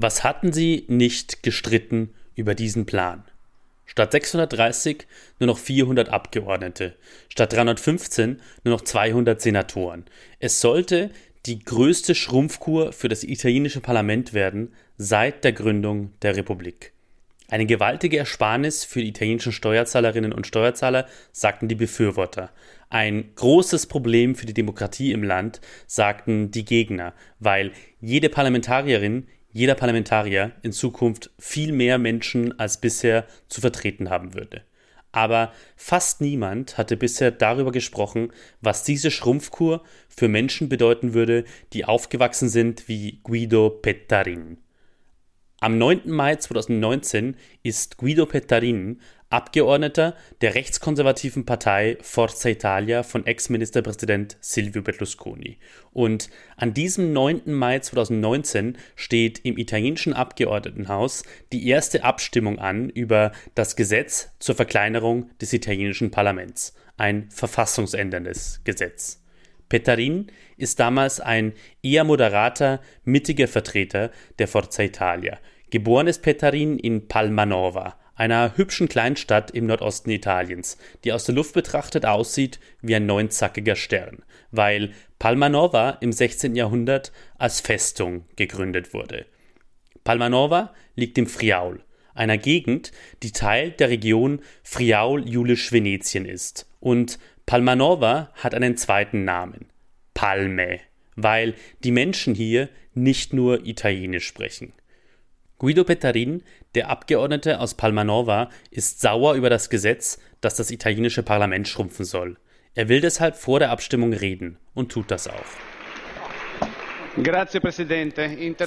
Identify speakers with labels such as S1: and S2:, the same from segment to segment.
S1: Was hatten sie nicht gestritten über diesen Plan? Statt 630 nur noch 400 Abgeordnete, statt 315 nur noch 200 Senatoren. Es sollte die größte Schrumpfkur für das italienische Parlament werden seit der Gründung der Republik. Eine gewaltige Ersparnis für die italienischen Steuerzahlerinnen und Steuerzahler, sagten die Befürworter. Ein großes Problem für die Demokratie im Land, sagten die Gegner, weil jede Parlamentarierin, jeder Parlamentarier in Zukunft viel mehr Menschen als bisher zu vertreten haben würde. Aber fast niemand hatte bisher darüber gesprochen, was diese Schrumpfkur für Menschen bedeuten würde, die aufgewachsen sind wie Guido Pettarin. Am 9. Mai 2019 ist Guido Pettarin Abgeordneter der rechtskonservativen Partei Forza Italia von Ex-Ministerpräsident Silvio Berlusconi. Und an diesem 9. Mai 2019 steht im italienischen Abgeordnetenhaus die erste Abstimmung an über das Gesetz zur Verkleinerung des italienischen Parlaments, ein verfassungsänderndes Gesetz. Pettarin ist damals ein eher moderater, mittiger Vertreter der Forza Italia. Geboren ist Pettarin in Palmanova, einer hübschen Kleinstadt im Nordosten Italiens, die aus der Luft betrachtet aussieht wie ein neunzackiger Stern, weil Palmanova im 16. Jahrhundert als Festung gegründet wurde. Palmanova liegt im Friaul, einer Gegend, die Teil der Region Friaul-Julisch-Venetien ist. Und Palmanova hat einen zweiten Namen, Palme, weil die Menschen hier nicht nur Italienisch sprechen. Guido Pettarin, der Abgeordnete aus Palmanova, ist sauer über das Gesetz, das das italienische Parlament schrumpfen soll. Er will deshalb vor der Abstimmung reden und tut das auch.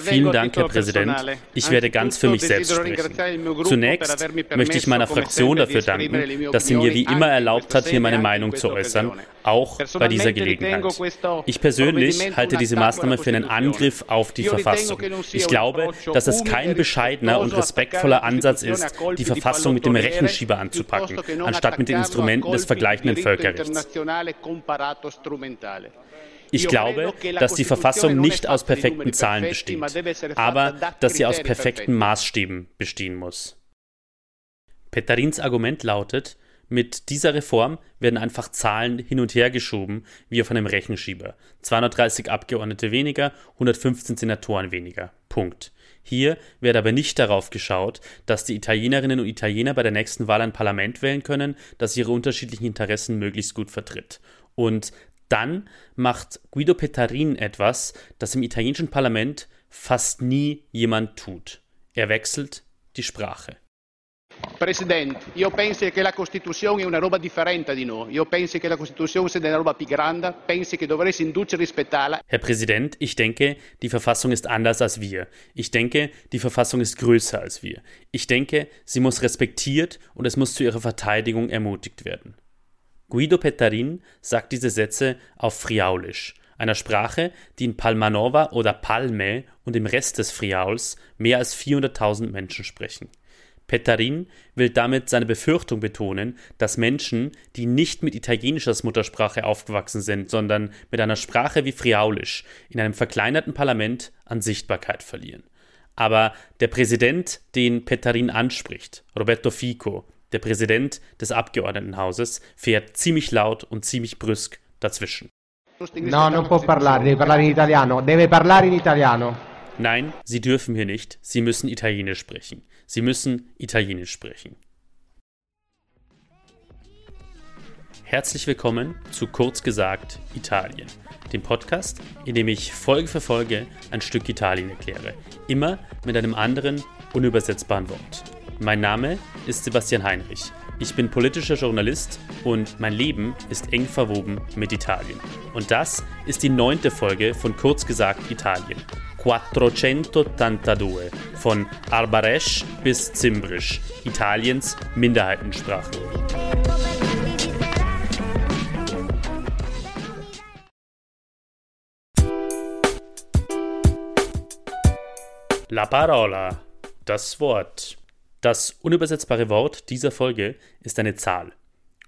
S2: Vielen Dank, Herr Präsident. Ich werde ganz für mich selbst sprechen. Zunächst möchte ich meiner Fraktion dafür danken, dass sie mir wie immer erlaubt hat, hier meine Meinung zu äußern, auch bei dieser Gelegenheit. Ich persönlich halte diese Maßnahme für einen Angriff auf die Verfassung. Ich glaube, dass es kein bescheidener und respektvoller Ansatz ist, die Verfassung mit dem Rechenschieber anzupacken, anstatt mit den Instrumenten des vergleichenden Völkerrechts. Ich glaube, dass die Verfassung nicht aus perfekten Zahlen besteht, aber dass sie aus perfekten Maßstäben bestehen muss.
S1: Pettarins Argument lautet, mit dieser Reform werden einfach Zahlen hin und her geschoben, wie auf einem Rechenschieber. 230 Abgeordnete weniger, 115 Senatoren weniger. Punkt. Hier wird aber nicht darauf geschaut, dass die Italienerinnen und Italiener bei der nächsten Wahl ein Parlament wählen können, das ihre unterschiedlichen Interessen möglichst gut vertritt. Und dann macht Guido Pettarin etwas, das im italienischen Parlament fast nie jemand tut. Er wechselt die Sprache.
S2: Presidente, io penso che la Costituzione è una roba differente di noi. Io penso che la Costituzione sia una roba più grande, penso che dovresti indurci a rispettarla.
S1: Herr Präsident, ich denke, die Verfassung ist anders als wir. Ich denke, die Verfassung ist größer als wir. Ich denke, sie muss respektiert und es muss zu ihrer Verteidigung ermutigt werden. Guido Pettarin sagt diese Sätze auf Friaulisch, einer Sprache, die in Palmanova oder Palme und im Rest des Friauls mehr als 400.000 Menschen sprechen. Pettarin will damit seine Befürchtung betonen, dass Menschen, die nicht mit Italienisch als Muttersprache aufgewachsen sind, sondern mit einer Sprache wie Friaulisch, in einem verkleinerten Parlament an Sichtbarkeit verlieren. Aber der Präsident, den Pettarin anspricht, Roberto Fico, der Präsident des Abgeordnetenhauses fährt ziemlich laut und ziemlich brüsk dazwischen.
S3: No, non può parlare, deve parlare in italiano. Deve parlare in italiano.
S1: Nein, Sie dürfen hier nicht. Sie müssen Italienisch sprechen. Sie müssen Italienisch sprechen. Herzlich willkommen zu Kurz gesagt Italien, dem Podcast, in dem ich Folge für Folge ein Stück Italien erkläre. Immer mit einem anderen, unübersetzbaren Wort. Mein Name ist Sebastian Heinrich. Ich bin politischer Journalist und mein Leben ist eng verwoben mit Italien. Und das ist die neunte Folge von Kurz gesagt Italien. 482 von Arbaresch bis Zimbrisch, Italiens Minderheitensprache. La parola, das Wort. Das unübersetzbare Wort dieser Folge ist eine Zahl.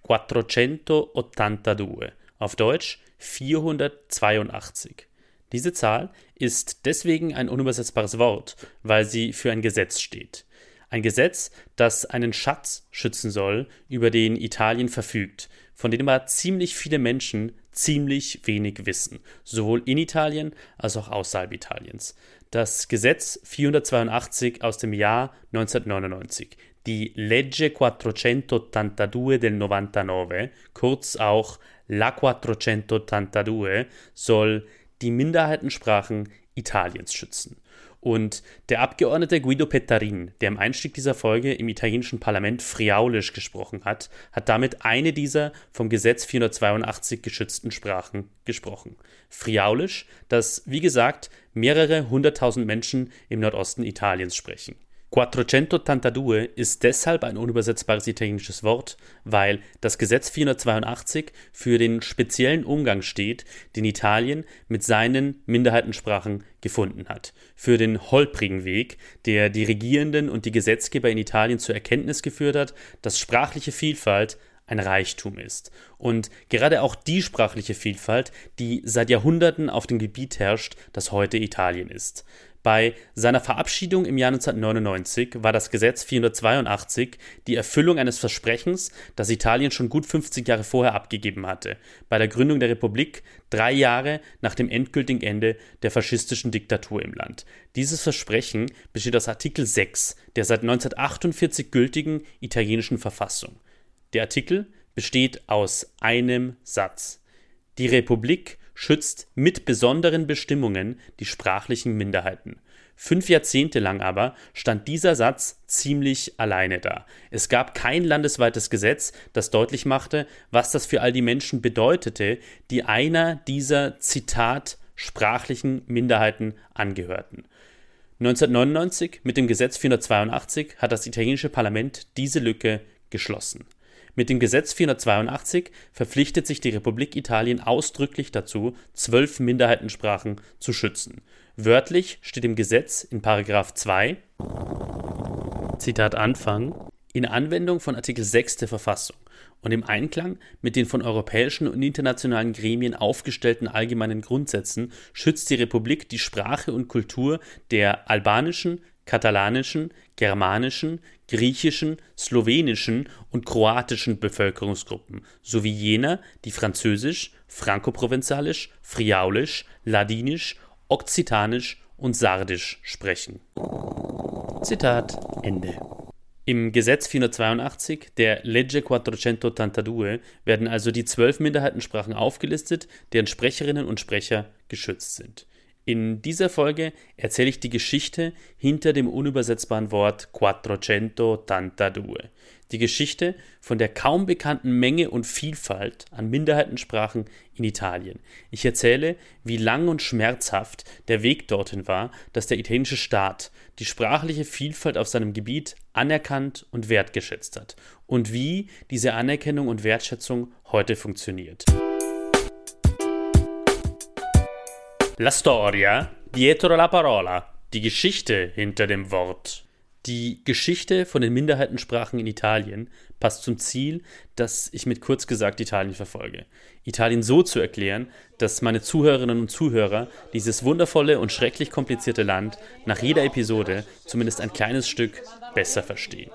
S1: 482. Auf Deutsch 482. Diese Zahl ist deswegen ein unübersetzbares Wort, weil sie für ein Gesetz steht. Ein Gesetz, das einen Schatz schützen soll, über den Italien verfügt, von dem aber ziemlich viele Menschen ziemlich wenig wissen, sowohl in Italien als auch außerhalb Italiens. Das Gesetz 482 aus dem Jahr 1999, die Legge 482 del 99, kurz auch La 482, soll die Minderheitensprachen Italiens schützen. Und der Abgeordnete Guido Pettarin, der im Einstieg dieser Folge im italienischen Parlament Friaulisch gesprochen hat, hat damit eine dieser vom Gesetz 482 geschützten Sprachen gesprochen. Friaulisch, das, wie gesagt, mehrere hunderttausend Menschen im Nordosten Italiens sprechen. 482 ist deshalb ein unübersetzbares italienisches Wort, weil das Gesetz 482 für den speziellen Umgang steht, den Italien mit seinen Minderheitensprachen gefunden hat. Für den holprigen Weg, der die Regierenden und die Gesetzgeber in Italien zur Erkenntnis geführt hat, dass sprachliche Vielfalt ein Reichtum ist. Und gerade auch die sprachliche Vielfalt, die seit Jahrhunderten auf dem Gebiet herrscht, das heute Italien ist. Bei seiner Verabschiedung im Jahr 1999 war das Gesetz 482 die Erfüllung eines Versprechens, das Italien schon gut 50 Jahre vorher abgegeben hatte, bei der Gründung der Republik, drei Jahre nach dem endgültigen Ende der faschistischen Diktatur im Land. Dieses Versprechen besteht aus Artikel 6 der seit 1948 gültigen italienischen Verfassung. Der Artikel besteht aus einem Satz. Die Republik schützt mit besonderen Bestimmungen die sprachlichen Minderheiten. Fünf Jahrzehnte lang aber stand dieser Satz ziemlich alleine da. Es gab kein landesweites Gesetz, das deutlich machte, was das für all die Menschen bedeutete, die einer dieser Zitat sprachlichen Minderheiten angehörten. 1999 mit dem Gesetz 482 hat das italienische Parlament diese Lücke geschlossen. Mit dem Gesetz 482 verpflichtet sich die Republik Italien ausdrücklich dazu, zwölf Minderheitensprachen zu schützen. Wörtlich steht im Gesetz in § 2 Zitat Anfang in Anwendung von Artikel 6 der Verfassung und im Einklang mit den von europäischen und internationalen Gremien aufgestellten allgemeinen Grundsätzen schützt die Republik die Sprache und Kultur der albanischen, katalanischen, germanischen, griechischen, slowenischen und kroatischen Bevölkerungsgruppen sowie jener, die Französisch, Frankoprovenzalisch, Friaulisch, Ladinisch, Okzitanisch und Sardisch sprechen. Zitat Ende. Im Gesetz 482 der Legge 482 werden also die zwölf Minderheitensprachen aufgelistet, deren Sprecherinnen und Sprecher geschützt sind. In dieser Folge erzähle ich die Geschichte hinter dem unübersetzbaren Wort Quattrocentotantadue. Die Geschichte von der kaum bekannten Menge und Vielfalt an Minderheitensprachen in Italien. Ich erzähle, wie lang und schmerzhaft der Weg dorthin war, dass der italienische Staat die sprachliche Vielfalt auf seinem Gebiet anerkannt und wertgeschätzt hat und wie diese Anerkennung und Wertschätzung heute funktioniert. La storia dietro la parola. Die Geschichte hinter dem Wort. Die Geschichte von den Minderheitensprachen in Italien passt zum Ziel, das ich mit kurz gesagt Italien verfolge. Italien so zu erklären, dass meine Zuhörerinnen und Zuhörer dieses wundervolle und schrecklich komplizierte Land nach jeder Episode zumindest ein kleines Stück besser verstehen.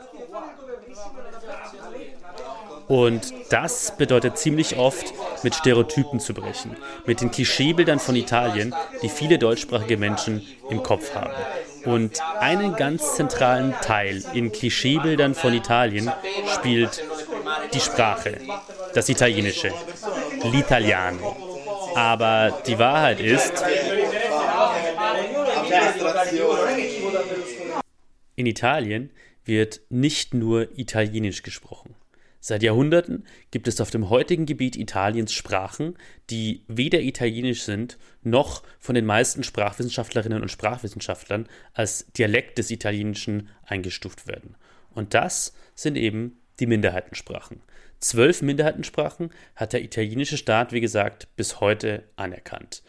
S1: Und das bedeutet ziemlich oft, mit Stereotypen zu brechen, mit den Klischeebildern von Italien, die viele deutschsprachige Menschen im Kopf haben. Und einen ganz zentralen Teil in Klischeebildern von Italien spielt die Sprache, das Italienische, l'Italiano. Aber die Wahrheit ist, in Italien wird nicht nur Italienisch gesprochen. Seit Jahrhunderten gibt es auf dem heutigen Gebiet Italiens Sprachen, die weder italienisch sind, noch von den meisten Sprachwissenschaftlerinnen und Sprachwissenschaftlern als Dialekt des Italienischen eingestuft werden. Und das sind eben die Minderheitensprachen. Zwölf Minderheitensprachen hat der italienische Staat, wie gesagt, bis heute anerkannt.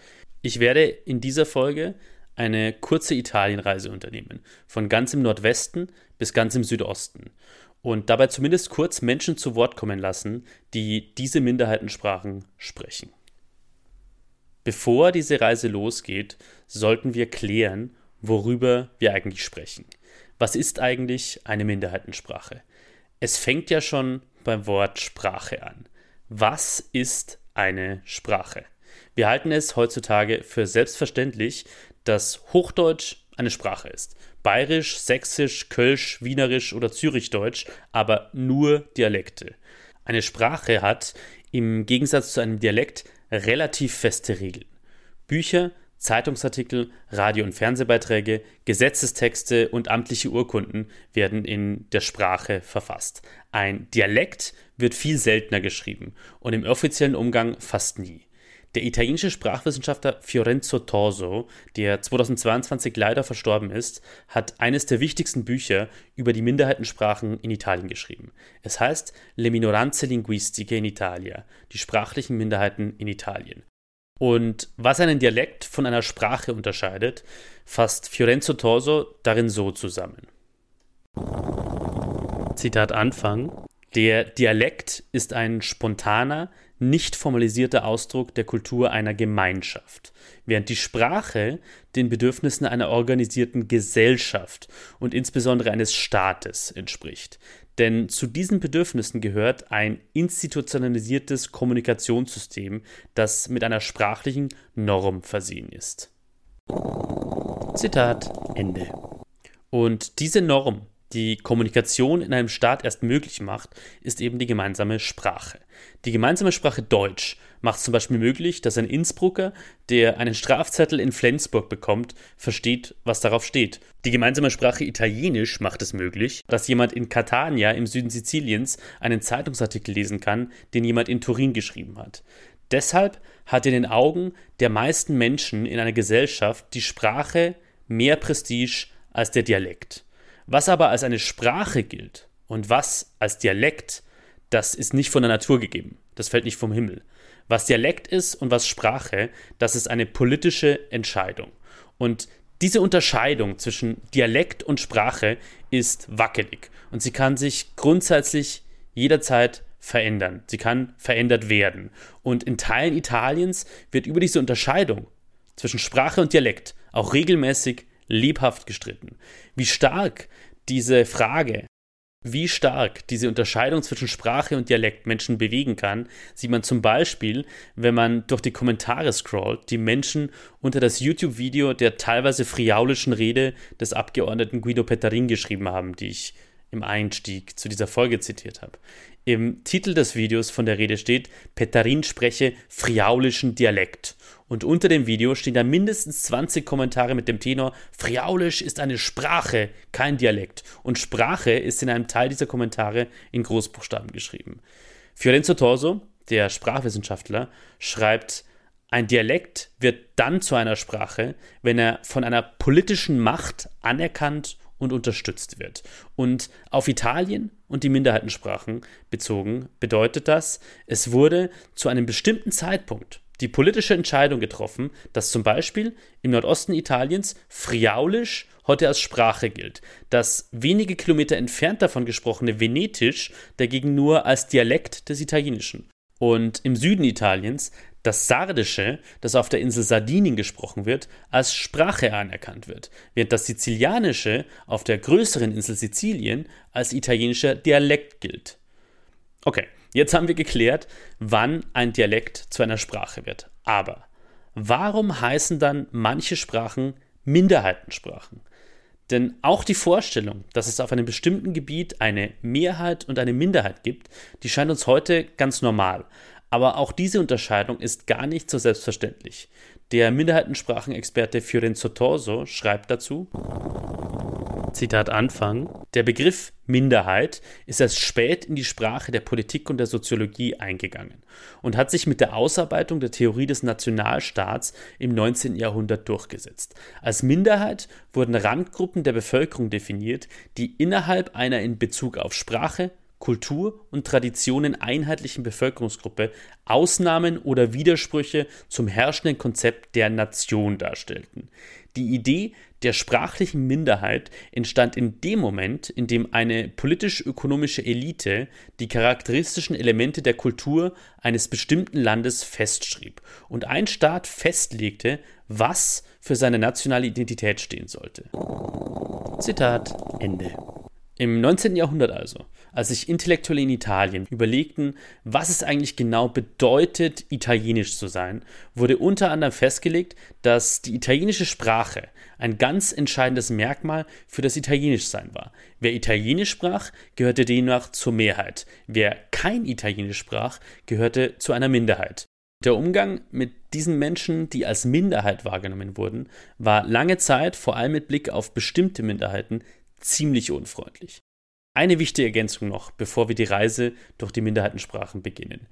S1: Ich werde in dieser Folge eine kurze Italienreise unternehmen, von ganz im Nordwesten bis ganz im Südosten und dabei zumindest kurz Menschen zu Wort kommen lassen, die diese Minderheitensprachen sprechen. Bevor diese Reise losgeht, sollten wir klären, worüber wir eigentlich sprechen. Was ist eigentlich eine Minderheitensprache? Es fängt ja schon beim Wort Sprache an. Was ist eine Sprache? Wir halten es heutzutage für selbstverständlich, dass Hochdeutsch eine Sprache ist. Bayerisch, Sächsisch, Kölsch, Wienerisch oder Zürichdeutsch, aber nur Dialekte. Eine Sprache hat im Gegensatz zu einem Dialekt relativ feste Regeln. Bücher, Zeitungsartikel, Radio- und Fernsehbeiträge, Gesetzestexte und amtliche Urkunden werden in der Sprache verfasst. Ein Dialekt wird viel seltener geschrieben und im offiziellen Umgang fast nie. Der italienische Sprachwissenschaftler Fiorenzo Torso, der 2022 leider verstorben ist, hat eines der wichtigsten Bücher über die Minderheitensprachen in Italien geschrieben. Es heißt Le minoranze linguistiche in Italia, die sprachlichen Minderheiten in Italien. Und was einen Dialekt von einer Sprache unterscheidet, fasst Fiorenzo Torso darin so zusammen. Zitat Anfang. Der Dialekt ist ein spontaner, nicht formalisierter Ausdruck der Kultur einer Gemeinschaft, während die Sprache den Bedürfnissen einer organisierten Gesellschaft und insbesondere eines Staates entspricht. Denn zu diesen Bedürfnissen gehört ein institutionalisiertes Kommunikationssystem, das mit einer sprachlichen Norm versehen ist. Zitat Ende. Und diese Norm die Kommunikation in einem Staat erst möglich macht, ist eben die gemeinsame Sprache. Die gemeinsame Sprache Deutsch macht zum Beispiel möglich, dass ein Innsbrucker, der einen Strafzettel in Flensburg bekommt, versteht, was darauf steht. Die gemeinsame Sprache Italienisch macht es möglich, dass jemand in Catania im Süden Siziliens einen Zeitungsartikel lesen kann, den jemand in Turin geschrieben hat. Deshalb hat in den Augen der meisten Menschen in einer Gesellschaft die Sprache mehr Prestige als der Dialekt. Was aber als eine Sprache gilt und was als Dialekt, das ist nicht von der Natur gegeben. Das fällt nicht vom Himmel. Was Dialekt ist und was Sprache, das ist eine politische Entscheidung. Und diese Unterscheidung zwischen Dialekt und Sprache ist wackelig und sie kann sich grundsätzlich jederzeit verändern. Sie kann verändert werden. Und in Teilen Italiens wird über diese Unterscheidung zwischen Sprache und Dialekt auch regelmäßig lebhaft gestritten. Wie stark diese Frage, wie stark diese Unterscheidung zwischen Sprache und Dialekt Menschen bewegen kann, sieht man zum Beispiel, wenn man durch die Kommentare scrollt, die Menschen unter das YouTube-Video der teilweise friaulischen Rede des Abgeordneten Guido Pettarin geschrieben haben, die ich im Einstieg zu dieser Folge zitiert habe. Im Titel des Videos von der Rede steht, Pettarin spreche friaulischen Dialekt. Und unter dem Video stehen da mindestens 20 Kommentare mit dem Tenor, Friaulisch ist eine Sprache, kein Dialekt. Und Sprache ist in einem Teil dieser Kommentare in Großbuchstaben geschrieben. Fiorenzo Torso, der Sprachwissenschaftler, schreibt, ein Dialekt wird dann zu einer Sprache, wenn er von einer politischen Macht anerkannt und unterstützt wird. Und auf Italien und die Minderheitensprachen bezogen bedeutet das, es wurde zu einem bestimmten Zeitpunkt die politische Entscheidung getroffen, dass zum Beispiel im Nordosten Italiens Friaulisch heute als Sprache gilt, das wenige Kilometer entfernt davon gesprochene Venetisch dagegen nur als Dialekt des Italienischen. Und im Süden Italiens das Sardische, das auf der Insel Sardinien gesprochen wird, als Sprache anerkannt wird, während das Sizilianische auf der größeren Insel Sizilien als italienischer Dialekt gilt. Okay, Jetzt haben wir geklärt, wann ein Dialekt zu einer Sprache wird. Aber warum heißen dann manche Sprachen Minderheitensprachen? Denn auch die Vorstellung, dass es auf einem bestimmten Gebiet eine Mehrheit und eine Minderheit gibt, die scheint uns heute ganz normal. Aber auch diese Unterscheidung ist gar nicht so selbstverständlich. Der Minderheitensprachenexperte Fiorenzo Torso schreibt dazu, Zitat Anfang, der Begriff Minderheit ist erst spät in die Sprache der Politik und der Soziologie eingegangen und hat sich mit der Ausarbeitung der Theorie des Nationalstaats im 19. Jahrhundert durchgesetzt. Als Minderheit wurden Randgruppen der Bevölkerung definiert, die innerhalb einer in Bezug auf Sprache, Kultur und Traditionen einheitlichen Bevölkerungsgruppe Ausnahmen oder Widersprüche zum herrschenden Konzept der Nation darstellten. Die Idee der sprachlichen Minderheit entstand in dem Moment, in dem eine politisch-ökonomische Elite die charakteristischen Elemente der Kultur eines bestimmten Landes festschrieb und ein Staat festlegte, was für seine nationale Identität stehen sollte. Zitat Ende. Im 19. Jahrhundert also, als sich Intellektuelle in Italien überlegten, was es eigentlich genau bedeutet, italienisch zu sein, wurde unter anderem festgelegt, dass die italienische Sprache ein ganz entscheidendes Merkmal für das Italienischsein war. Wer Italienisch sprach, gehörte demnach zur Mehrheit. Wer kein Italienisch sprach, gehörte zu einer Minderheit. Der Umgang mit diesen Menschen, die als Minderheit wahrgenommen wurden, war lange Zeit, vor allem mit Blick auf bestimmte Minderheiten, ziemlich unfreundlich. Eine wichtige Ergänzung noch, bevor wir die Reise durch die Minderheitensprachen beginnen.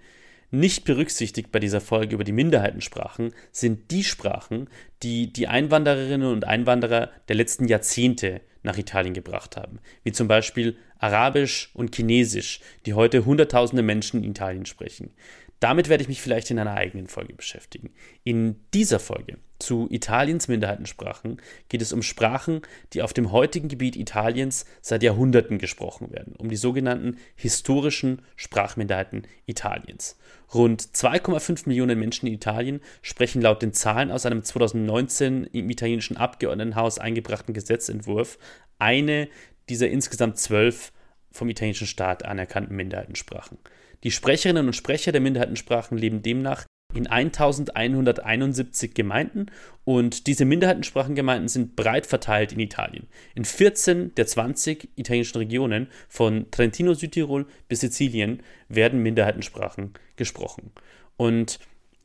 S1: Nicht berücksichtigt bei dieser Folge über die Minderheitensprachen sind die Sprachen, die die Einwandererinnen und Einwanderer der letzten Jahrzehnte nach Italien gebracht haben, wie zum Beispiel Arabisch und Chinesisch, die heute Hunderttausende Menschen in Italien sprechen. Damit werde ich mich vielleicht in einer eigenen Folge beschäftigen. In dieser Folge zu Italiens Minderheitensprachen geht es um Sprachen, die auf dem heutigen Gebiet Italiens seit Jahrhunderten gesprochen werden, um die sogenannten historischen Sprachminderheiten Italiens. Rund 2,5 Millionen Menschen in Italien sprechen laut den Zahlen aus einem 2019 im italienischen Abgeordnetenhaus eingebrachten Gesetzentwurf eine dieser insgesamt zwölf vom italienischen Staat anerkannten Minderheitensprachen. Die Sprecherinnen und Sprecher der Minderheitensprachen leben demnach in 1171 Gemeinden und diese Minderheitensprachengemeinden sind breit verteilt in Italien. In 14 der 20 italienischen Regionen von Trentino, Südtirol bis Sizilien werden Minderheitensprachen gesprochen. Und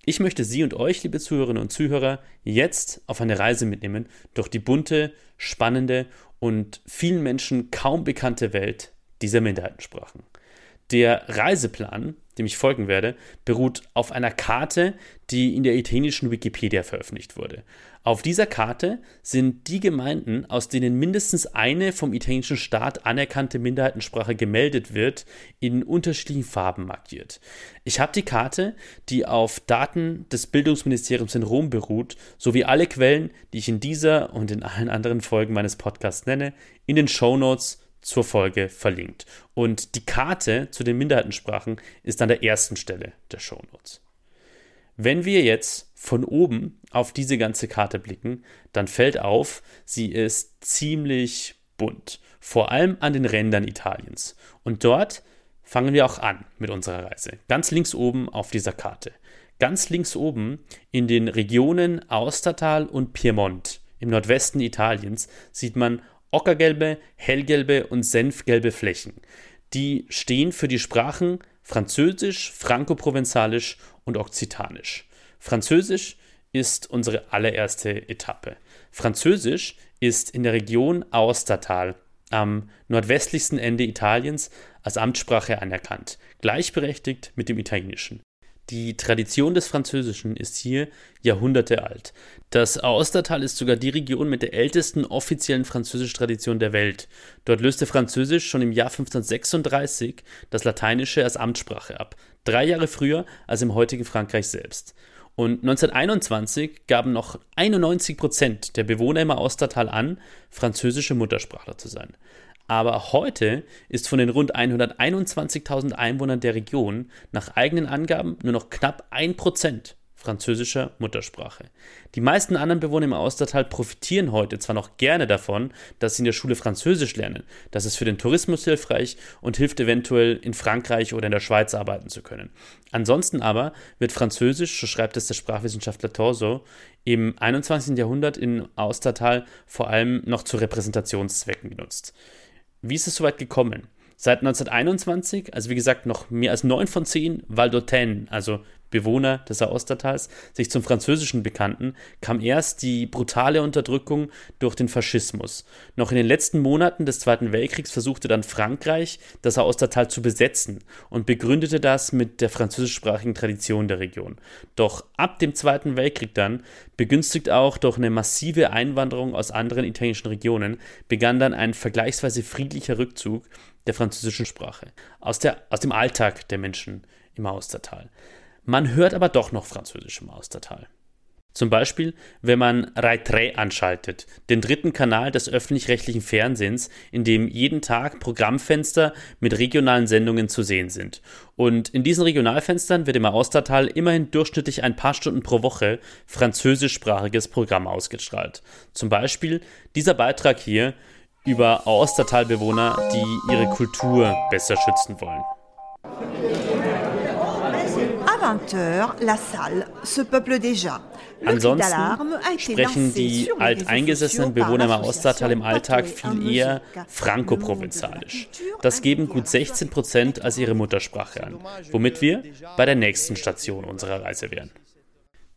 S1: ich möchte Sie und euch, liebe Zuhörerinnen und Zuhörer, jetzt auf eine Reise mitnehmen durch die bunte, spannende und vielen Menschen kaum bekannte Welt dieser Minderheitensprachen. Der Reiseplan, dem ich folgen werde, beruht auf einer Karte, die in der italienischen Wikipedia veröffentlicht wurde. Auf dieser Karte sind die Gemeinden, aus denen mindestens eine vom italienischen Staat anerkannte Minderheitensprache gemeldet wird, in unterschiedlichen Farben markiert. Ich habe die Karte, die auf Daten des Bildungsministeriums in Rom beruht, sowie alle Quellen, die ich in dieser und in allen anderen Folgen meines Podcasts nenne, in den Show Notes zur Folge verlinkt. Und die Karte zu den Minderheitensprachen ist an der ersten Stelle der Shownotes. Wenn wir jetzt von oben auf diese ganze Karte blicken, dann fällt auf, sie ist ziemlich bunt, vor allem an den Rändern Italiens. Und dort fangen wir auch an mit unserer Reise. Ganz links oben auf dieser Karte. Ganz links oben in den Regionen Austertal und Piemont im Nordwesten Italiens sieht man ockergelbe, hellgelbe und senfgelbe Flächen. Die stehen für die Sprachen Französisch, Franco-Provenzalisch und Okzitanisch. Französisch ist unsere allererste Etappe. Französisch ist in der Region Aostatal am nordwestlichsten Ende Italiens als Amtssprache anerkannt, gleichberechtigt mit dem Italienischen. Die Tradition des Französischen ist hier Jahrhunderte alt. Das Aostatal ist sogar die Region mit der ältesten offiziellen Französisch-Tradition der Welt. Dort löste Französisch schon im Jahr 1536 das Lateinische als Amtssprache ab, drei Jahre früher als im heutigen Frankreich selbst. Und 1921 gaben noch 91 Prozent der Bewohner im Aostatal an, französische Muttersprachler zu sein. Aber heute ist von den rund 121.000 Einwohnern der Region nach eigenen Angaben nur noch knapp 1% französischer Muttersprache. Die meisten anderen Bewohner im Austertal profitieren heute zwar noch gerne davon, dass sie in der Schule Französisch lernen, das ist für den Tourismus hilfreich und hilft eventuell in Frankreich oder in der Schweiz arbeiten zu können. Ansonsten aber wird Französisch, so schreibt es der Sprachwissenschaftler Torso, im 21. Jahrhundert in Austertal vor allem noch zu Repräsentationszwecken genutzt. Wie ist es soweit gekommen? Seit 1921, also wie gesagt noch mehr als neun von zehn Valdotenen, also Bewohner des Aostatals, sich zum Französischen bekannten, kam erst die brutale Unterdrückung durch den Faschismus. Noch in den letzten Monaten des Zweiten Weltkriegs versuchte dann Frankreich, das Aostatal zu besetzen und begründete das mit der französischsprachigen Tradition der Region. Doch ab dem Zweiten Weltkrieg dann, begünstigt auch durch eine massive Einwanderung aus anderen italienischen Regionen, begann dann ein vergleichsweise friedlicher Rückzug der französischen Sprache, aus, der, aus dem Alltag der Menschen im Austertal. Man hört aber doch noch Französisch im Austertal. Zum Beispiel, wenn man Raitre anschaltet, den dritten Kanal des öffentlich-rechtlichen Fernsehens, in dem jeden Tag Programmfenster mit regionalen Sendungen zu sehen sind. Und in diesen Regionalfenstern wird im Austertal immerhin durchschnittlich ein paar Stunden pro Woche französischsprachiges Programm ausgestrahlt. Zum Beispiel dieser Beitrag hier über Austertalbewohner, die ihre Kultur besser schützen wollen. À 20h, la salle se peuple déjà. Ansonsten sprechen die alteingesessenen Bewohner im Austertal im Alltag viel eher franco-provenzalisch. Das geben gut 16 Prozent als ihre Muttersprache an, womit wir bei der nächsten Station unserer Reise wären.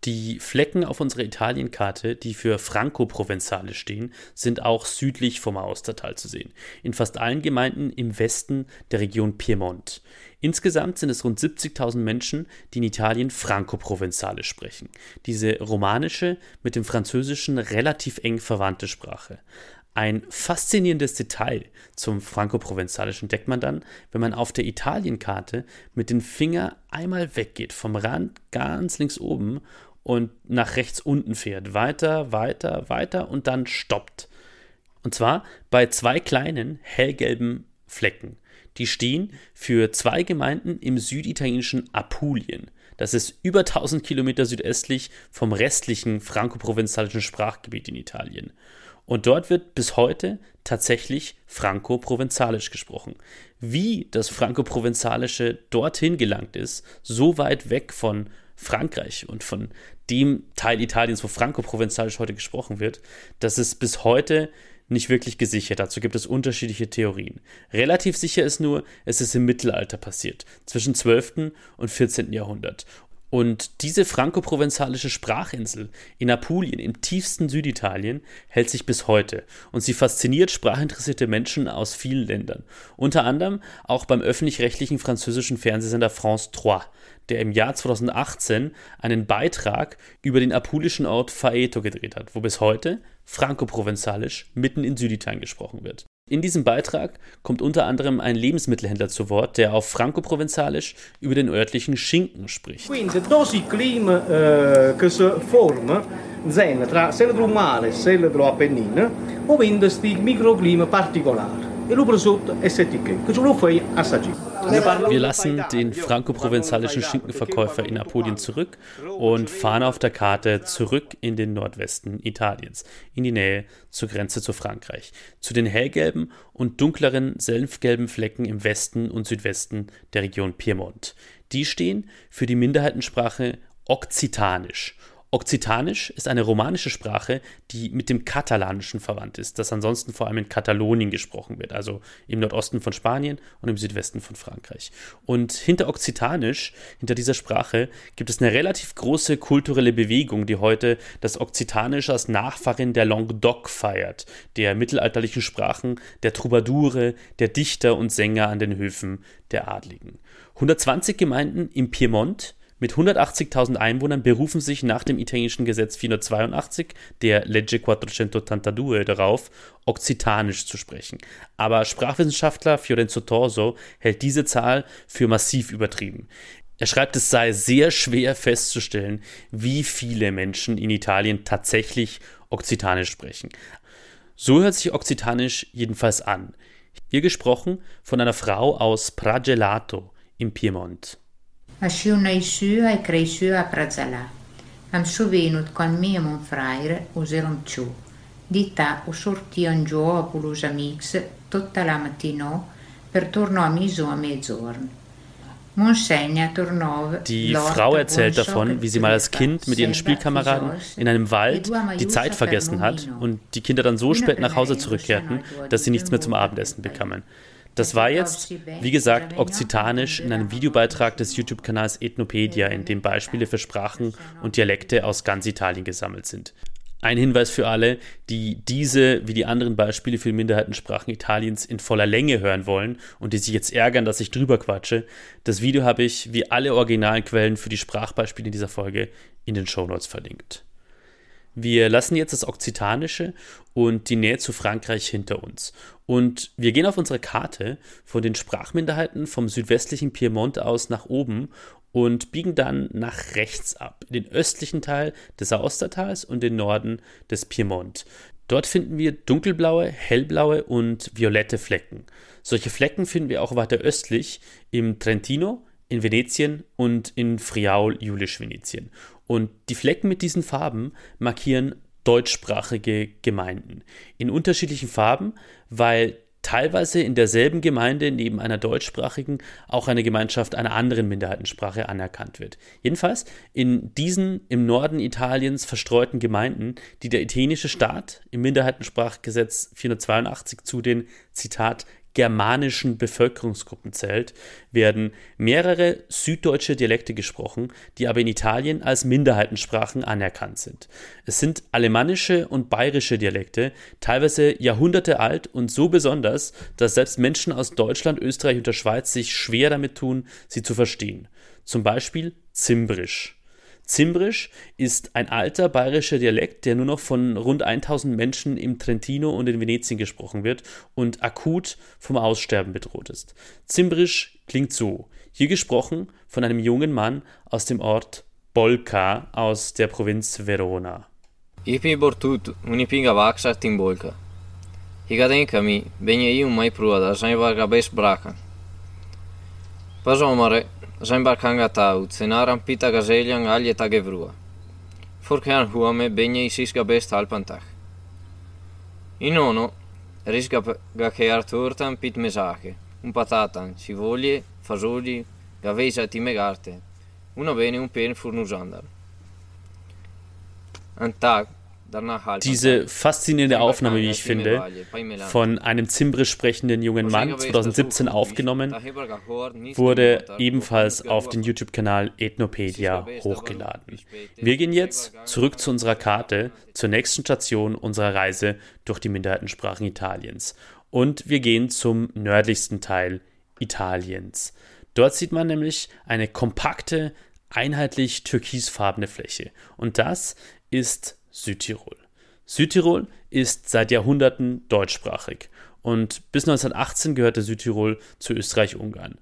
S1: Die Flecken auf unserer Italienkarte, die für Franco-Provenzale stehen, sind auch südlich vom Austertal zu sehen. In fast allen Gemeinden im Westen der Region Piemont. Insgesamt sind es rund 70.000 Menschen, die in Italien Franco-Provenzale sprechen. Diese romanische, mit dem Französischen relativ eng verwandte Sprache. Ein faszinierendes Detail zum Franco-Provenzalischen entdeckt man dann, wenn man auf der Italienkarte mit dem Finger einmal weggeht, vom Rand ganz links oben und nach rechts unten fährt. Weiter, weiter, weiter und dann stoppt. Und zwar bei zwei kleinen hellgelben Flecken. Die stehen für zwei Gemeinden im süditalienischen Apulien. Das ist über 1000 Kilometer südöstlich vom restlichen franco-provenzalischen Sprachgebiet in Italien. Und dort wird bis heute tatsächlich Franco-Provenzalisch gesprochen. Wie das Franco-Provenzalische dorthin gelangt ist, so weit weg von Frankreich und von dem Teil Italiens, wo Franco-Provenzalisch heute gesprochen wird, das ist bis heute nicht wirklich gesichert. Dazu gibt es unterschiedliche Theorien. Relativ sicher ist nur, es ist im Mittelalter passiert, zwischen 12. und 14. Jahrhundert. Und diese franco-provenzalische Sprachinsel in Apulien, im tiefsten Süditalien, hält sich bis heute. Und sie fasziniert sprachinteressierte Menschen aus vielen Ländern. Unter anderem auch beim öffentlich-rechtlichen französischen Fernsehsender France 3, der im Jahr 2018 einen Beitrag über den apulischen Ort Faeto gedreht hat, wo bis heute franco-provenzalisch mitten in Süditalien gesprochen wird. In diesem Beitrag kommt unter anderem ein Lebensmittelhändler zu Wort, der auf franco-provenzalisch über den örtlichen Schinken spricht. Quindi, dosi clima eh, che si forma tra Selledro Mare e Selledro Appennine, ovvero questi microclima particolari. Wir lassen den franco-provenzalischen Schinkenverkäufer in Apulien zurück und fahren auf der Karte zurück in den Nordwesten Italiens, in die Nähe zur Grenze zu Frankreich, zu den hellgelben und dunkleren senfgelben Flecken im Westen und Südwesten der Region Piemont. Die stehen für die Minderheitensprache Okzitanisch Okzitanisch ist eine romanische Sprache, die mit dem Katalanischen verwandt ist, das ansonsten vor allem in Katalonien gesprochen wird, also im Nordosten von Spanien und im Südwesten von Frankreich. Und hinter Okzitanisch, hinter dieser Sprache, gibt es eine relativ große kulturelle Bewegung, die heute das Okzitanisch als Nachfahrin der Languedoc feiert, der mittelalterlichen Sprachen der Troubadoure, der Dichter und Sänger an den Höfen der Adligen. 120 Gemeinden im Piemont mit 180.000 Einwohnern berufen sich nach dem italienischen Gesetz 482, der Legge 482, darauf, Okzitanisch zu sprechen. Aber Sprachwissenschaftler Fiorenzo Torso hält diese Zahl für massiv übertrieben. Er schreibt, es sei sehr schwer festzustellen, wie viele Menschen in Italien tatsächlich Okzitanisch sprechen. So hört sich Okzitanisch jedenfalls an. Hier gesprochen von einer Frau aus Pragelato im Piemont. Așiu năisu ai creisu a prazala. Am suvenut con mie mon fraire userom ciu. Dita o sortio in gio a pulus amics tutta la mattino per torno a miso a mezzorn. Die Frau erzählt davon, wie sie mal als Kind mit ihren Spielkameraden in einem Wald die Zeit vergessen hat und die Kinder dann so spät nach Hause zurückkehrten, dass sie nichts mehr zum Abendessen bekamen. Das war jetzt, wie gesagt, okzitanisch in einem Videobeitrag des YouTube-Kanals Ethnopedia, in dem Beispiele für Sprachen und Dialekte aus ganz Italien gesammelt sind. Ein Hinweis für alle, die diese wie die anderen Beispiele für Minderheitensprachen Italiens in voller Länge hören wollen und die sich jetzt ärgern, dass ich drüber quatsche. Das Video habe ich wie alle originalen Quellen für die Sprachbeispiele in dieser Folge in den Shownotes verlinkt. Wir lassen jetzt das Okzitanische und die Nähe zu Frankreich hinter uns. Und wir gehen auf unserer Karte von den Sprachminderheiten vom südwestlichen Piemont aus nach oben und biegen dann nach rechts ab, in den östlichen Teil des Aostatals und den Norden des Piemont. Dort finden wir dunkelblaue, hellblaue und violette Flecken. Solche Flecken finden wir auch weiter östlich im Trentino, in Venetien und in Friaul-Julisch-Venetien. Und die Flecken mit diesen Farben markieren deutschsprachige Gemeinden in unterschiedlichen Farben, weil teilweise in derselben Gemeinde neben einer deutschsprachigen auch eine Gemeinschaft einer anderen Minderheitensprache anerkannt wird. Jedenfalls in diesen im Norden Italiens verstreuten Gemeinden, die der italienische Staat im Minderheitensprachgesetz 482 zu den Zitat germanischen Bevölkerungsgruppen zählt, werden mehrere süddeutsche Dialekte gesprochen, die aber in Italien als Minderheitensprachen anerkannt sind. Es sind alemannische und bayerische Dialekte, teilweise Jahrhunderte alt und so besonders, dass selbst Menschen aus Deutschland, Österreich und der Schweiz sich schwer damit tun, sie zu verstehen. Zum Beispiel Zimbrisch. Zimbrisch ist ein alter bayerischer Dialekt, der nur noch von rund 1000 Menschen im Trentino und in Venetien gesprochen wird und akut vom Aussterben bedroht ist. Zimbrisch klingt so, hier gesprochen von einem jungen Mann aus dem Ort Bolca aus der Provinz Verona.
S4: Ich bin bortut, unipinga vaxa timbolka. Higadenka mi, benje iu mai prua da zainvar gabes braka. Pazomare, Zajmbarkangata Զայմբարքանգատա ու ցնարամպի տագազելյան ալ յետագևրուա։ Ֆորքյան հուամե բենյեի սիսգաբես թալպանտախ։ Inono risca che Arthurtan pit mesache, un patatan, civoglie, fasoli, gavesa timegarte, una bene un pen furnusandar. Antac,
S1: Diese faszinierende Aufnahme, wie ich finde, von einem zimbrisch sprechenden jungen Mann 2017 aufgenommen, wurde ebenfalls auf den YouTube-Kanal Ethnopedia hochgeladen. Wir gehen jetzt zurück zu unserer Karte, zur nächsten Station unserer Reise durch die Minderheitensprachen Italiens. Und wir gehen zum nördlichsten Teil Italiens. Dort sieht man nämlich eine kompakte, einheitlich türkisfarbene Fläche. Und das ist Südtirol. Südtirol ist seit Jahrhunderten deutschsprachig und bis 1918 gehörte Südtirol zu Österreich-Ungarn.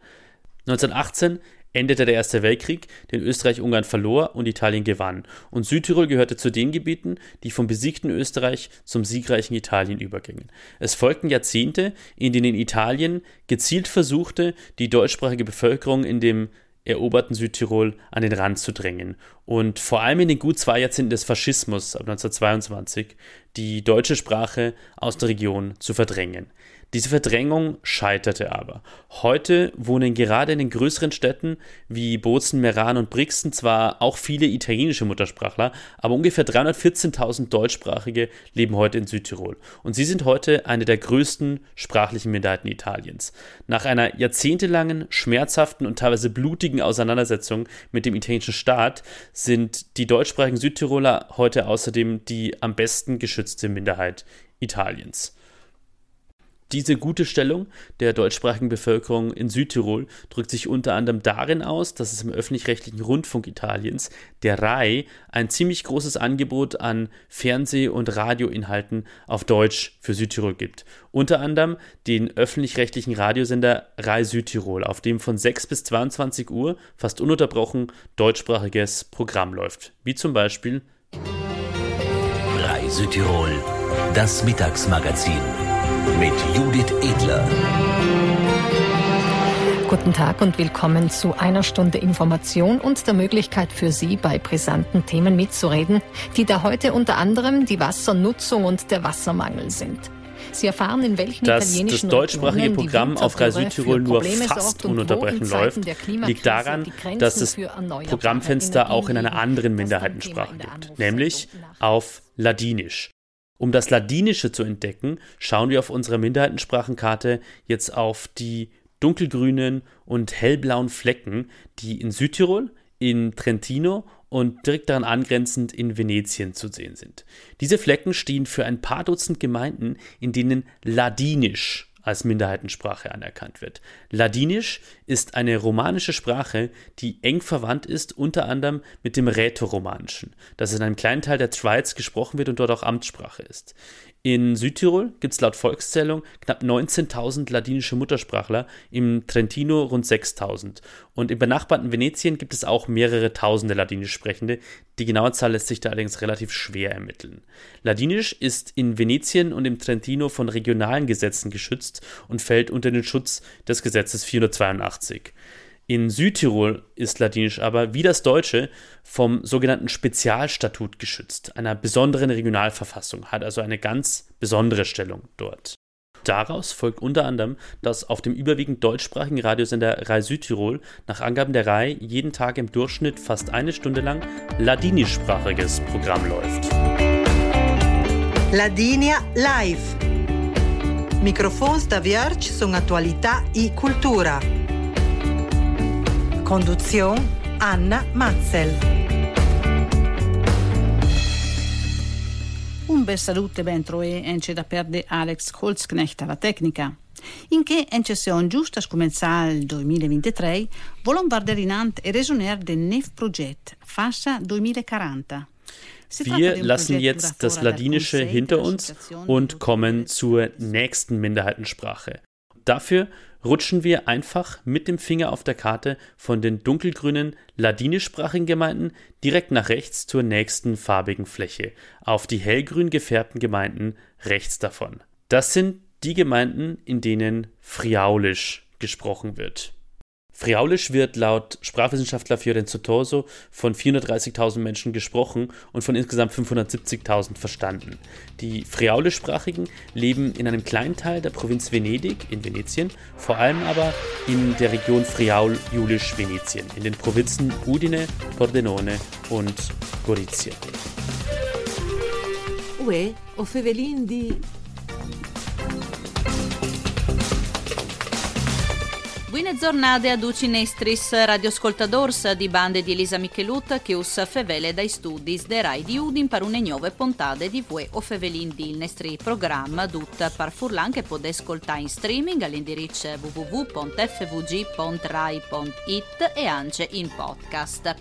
S1: 1918 endete der Erste Weltkrieg, den Österreich-Ungarn verlor und Italien gewann. Und Südtirol gehörte zu den Gebieten, die vom besiegten Österreich zum siegreichen Italien übergingen. Es folgten Jahrzehnte, in denen Italien gezielt versuchte, die deutschsprachige Bevölkerung in dem eroberten Südtirol an den Rand zu drängen und vor allem in den gut zwei Jahrzehnten des Faschismus ab 1922 die deutsche Sprache aus der Region zu verdrängen. Diese Verdrängung scheiterte aber. Heute wohnen gerade in den größeren Städten wie Bozen, Meran und Brixen zwar auch viele italienische Muttersprachler, aber ungefähr 314.000 Deutschsprachige leben heute in Südtirol. Und sie sind heute eine der größten sprachlichen Minderheiten Italiens. Nach einer jahrzehntelangen, schmerzhaften und teilweise blutigen Auseinandersetzung mit dem italienischen Staat sind die deutschsprachigen Südtiroler heute außerdem die am besten geschützte Minderheit Italiens. Diese gute Stellung der deutschsprachigen Bevölkerung in Südtirol drückt sich unter anderem darin aus, dass es im öffentlich-rechtlichen Rundfunk Italiens, der RAI, ein ziemlich großes Angebot an Fernseh- und Radioinhalten auf Deutsch für Südtirol gibt. Unter anderem den öffentlich-rechtlichen Radiosender RAI Südtirol, auf dem von 6 bis 22 Uhr fast ununterbrochen deutschsprachiges Programm läuft, wie zum Beispiel
S5: RAI Südtirol, das Mittagsmagazin mit Judith Edler.
S6: Guten Tag und willkommen zu einer Stunde Information und der Möglichkeit für Sie, bei brisanten Themen mitzureden, die da heute unter anderem die Wassernutzung und der Wassermangel sind. Sie erfahren, in welchen
S1: Dass italienischen das deutschsprachige Programm auf Rai Südtirol nur fast ununterbrochen läuft, liegt daran, dass es Programmfenster auch in einer anderen Minderheitensprache gibt, nämlich auf Ladinisch. Um das Ladinische zu entdecken, schauen wir auf unserer Minderheitensprachenkarte jetzt auf die dunkelgrünen und hellblauen Flecken, die in Südtirol, in Trentino und direkt daran angrenzend in Venetien zu sehen sind. Diese Flecken stehen für ein paar Dutzend Gemeinden, in denen Ladinisch als Minderheitensprache anerkannt wird. Ladinisch ist eine romanische Sprache, die eng verwandt ist, unter anderem mit dem Rätoromanischen, das in einem kleinen Teil der Schweiz gesprochen wird und dort auch Amtssprache ist. In Südtirol gibt es laut Volkszählung knapp 19.000 ladinische Muttersprachler, im Trentino rund 6.000. Und im benachbarten Venetien gibt es auch mehrere tausende Ladinisch Sprechende. Die genaue Zahl lässt sich da allerdings relativ schwer ermitteln. Ladinisch ist in Venetien und im Trentino von regionalen Gesetzen geschützt und fällt unter den Schutz des Gesetzes 482. In Südtirol ist Ladinisch aber, wie das Deutsche, vom sogenannten Spezialstatut geschützt, einer besonderen Regionalverfassung, hat also eine ganz besondere Stellung dort. Daraus folgt unter anderem, dass auf dem überwiegend deutschsprachigen Radiosender Rai Südtirol nach Angaben der Rai jeden Tag im Durchschnitt fast eine Stunde lang ladinischsprachiges Programm läuft.
S7: Ladinia Live. Microfons da Vierge sono attualità e cultura. Conduzione Anna Matzel.
S8: Un bel saluto e ben troé ence da perde Alex Holzknecht alla tecnica. In che ence son giusta scomenzare il 2023, volon varderinant e resoner del NEF Projekt, Fassa 2040.
S1: Wir lassen jetzt das Ladinische hinter uns und kommen zur nächsten Minderheitensprache. Dafür rutschen wir einfach mit dem Finger auf der Karte von den dunkelgrünen ladinischsprachigen Gemeinden direkt nach rechts zur nächsten farbigen Fläche, auf die hellgrün gefärbten Gemeinden rechts davon. Das sind die Gemeinden, in denen Friaulisch gesprochen wird. Friaulisch wird laut Sprachwissenschaftler Fiorenzo Torso von 430.000 Menschen gesprochen und von insgesamt 570.000 verstanden. Die Friaulischsprachigen leben in einem kleinen Teil der Provinz Venedig in Venetien, vor allem aber in der Region Friaul-Julisch-Venetien, in den Provinzen Udine, Pordenone und Gorizia.
S9: Uè, o di
S10: Buone giornate a Duci Nestris, radioascoltadors di bande di Elisa Michelut che us fevele dai studi de Rai di Udin per une nuove puntate di Vue o Fevelin di il nostri programma dut par furlan che potete ascoltare in streaming all'indirizzo www.fvg.rai.it e anche in podcast.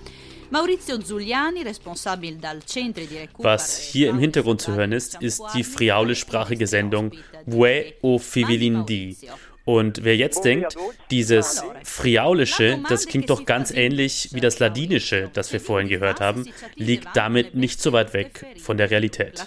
S10: Maurizio Zuliani, responsabel dal Centri di Recupero.
S1: Was hier im Hintergrund zu hören ist, ist die friaulischsprachige Sendung Vue o Fevelin di und wer jetzt denkt, dieses Friaulische, das klingt doch ganz ähnlich wie das Ladinische, das wir vorhin gehört haben, liegt damit nicht so weit weg von der Realität.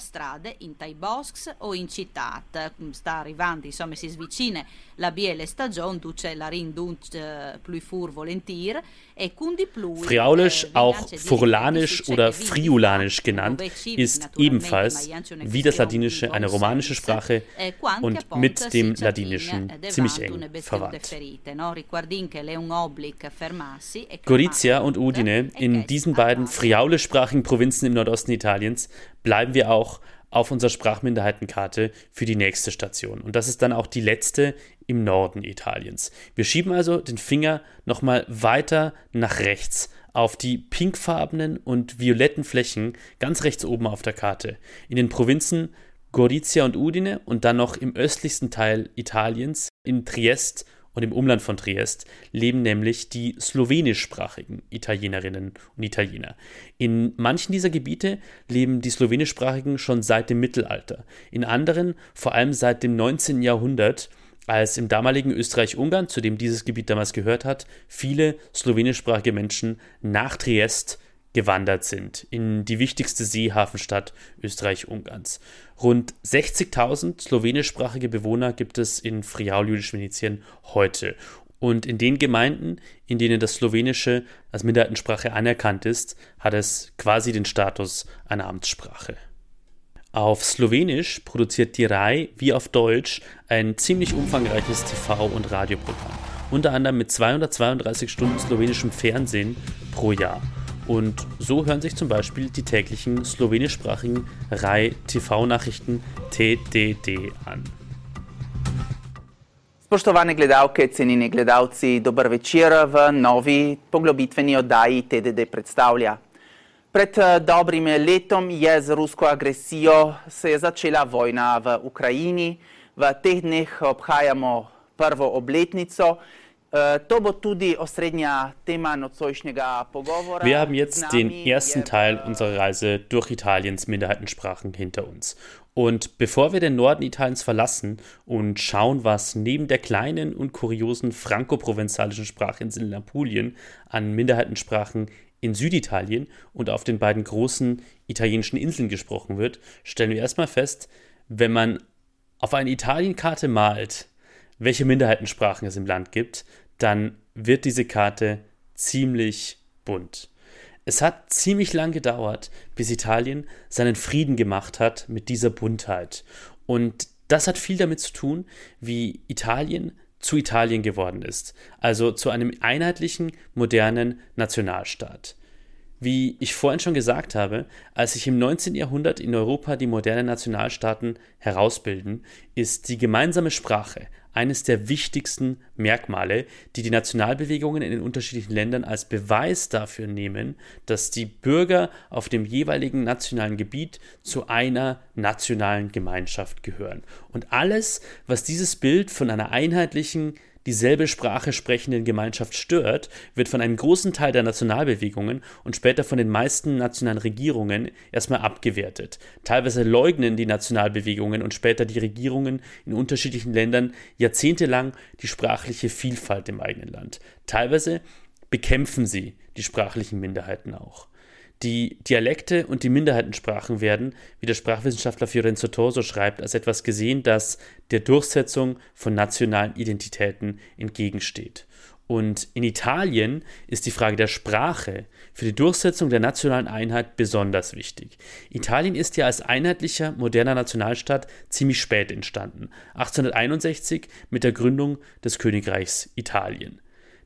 S1: Friaulisch, auch Furlanisch oder Friulanisch genannt, ist ebenfalls, wie das Ladinische, eine romanische Sprache und mit dem Ladinischen ziemlich ziemlich eng verwandt. E Gorizia und Udine, in diesen beiden friaulischsprachigen Provinzen im Nordosten Italiens, bleiben wir auch auf unserer Sprachminderheitenkarte für die nächste Station. Und das ist dann auch die letzte im Norden Italiens. Wir schieben also den Finger nochmal weiter nach rechts auf die pinkfarbenen und violetten Flächen ganz rechts oben auf der Karte. In den Provinzen Gorizia und Udine und dann noch im östlichsten Teil Italiens, in Triest und im Umland von Triest, leben nämlich die slowenischsprachigen Italienerinnen und Italiener. In manchen dieser Gebiete leben die slowenischsprachigen schon seit dem Mittelalter, in anderen vor allem seit dem 19. Jahrhundert, als im damaligen Österreich-Ungarn, zu dem dieses Gebiet damals gehört hat, viele slowenischsprachige Menschen nach Triest gewandert sind in die wichtigste Seehafenstadt Österreich-Ungarns. Rund 60.000 slowenischsprachige Bewohner gibt es in Friaul-Jüdisch-Venetien heute. Und in den Gemeinden, in denen das Slowenische als Minderheitensprache anerkannt ist, hat es quasi den Status einer Amtssprache. Auf Slowenisch produziert die RAI wie auf Deutsch ein ziemlich umfangreiches TV- und Radioprogramm, unter anderem mit 232 Stunden slowenischem Fernsehen pro Jahr. Und so hören sich zum Beispiel die täglichen slowenischsprachigen RAI TV-Nachrichten TDD an.
S11: Spoštovane gledalke, cenjeni gledalci, dober večer v novi poglobitveni oddaji TDD predstavlja. Pred eh, dobrim letom je z rusko agresijo se je začela vojna v Ukrajini. v teh dneh obhajamo prvo obletnico.
S1: Wir haben jetzt den ersten Teil unserer Reise durch Italiens Minderheitensprachen hinter uns. Und bevor wir den Norden Italiens verlassen und schauen, was neben der kleinen und kuriosen franco-provenzalischen Sprachinsel in Apulien an Minderheitensprachen in Süditalien und auf den beiden großen italienischen Inseln gesprochen wird, stellen wir erstmal fest, wenn man auf eine Italienkarte malt, welche Minderheitensprachen es im Land gibt, dann wird diese Karte ziemlich bunt. Es hat ziemlich lang gedauert, bis Italien seinen Frieden gemacht hat mit dieser Buntheit. Und das hat viel damit zu tun, wie Italien zu Italien geworden ist, also zu einem einheitlichen, modernen Nationalstaat. Wie ich vorhin schon gesagt habe, als sich im 19. Jahrhundert in Europa die modernen Nationalstaaten herausbilden, ist die gemeinsame Sprache eines der wichtigsten Merkmale, die die Nationalbewegungen in den unterschiedlichen Ländern als Beweis dafür nehmen, dass die Bürger auf dem jeweiligen nationalen Gebiet zu einer nationalen Gemeinschaft gehören. Und alles, was dieses Bild von einer einheitlichen dieselbe Sprache sprechenden Gemeinschaft stört, wird von einem großen Teil der Nationalbewegungen und später von den meisten nationalen Regierungen erstmal abgewertet. Teilweise leugnen die Nationalbewegungen und später die Regierungen in unterschiedlichen Ländern jahrzehntelang die sprachliche Vielfalt im eigenen Land. Teilweise bekämpfen sie die sprachlichen Minderheiten auch. Die Dialekte und die Minderheitensprachen werden, wie der Sprachwissenschaftler Fiorenzo Toso schreibt, als etwas gesehen, das der Durchsetzung von nationalen Identitäten entgegensteht. Und in Italien ist die Frage der Sprache für die Durchsetzung der nationalen Einheit besonders wichtig. Italien ist ja als einheitlicher, moderner Nationalstaat ziemlich spät entstanden, 1861 mit der Gründung des Königreichs Italien.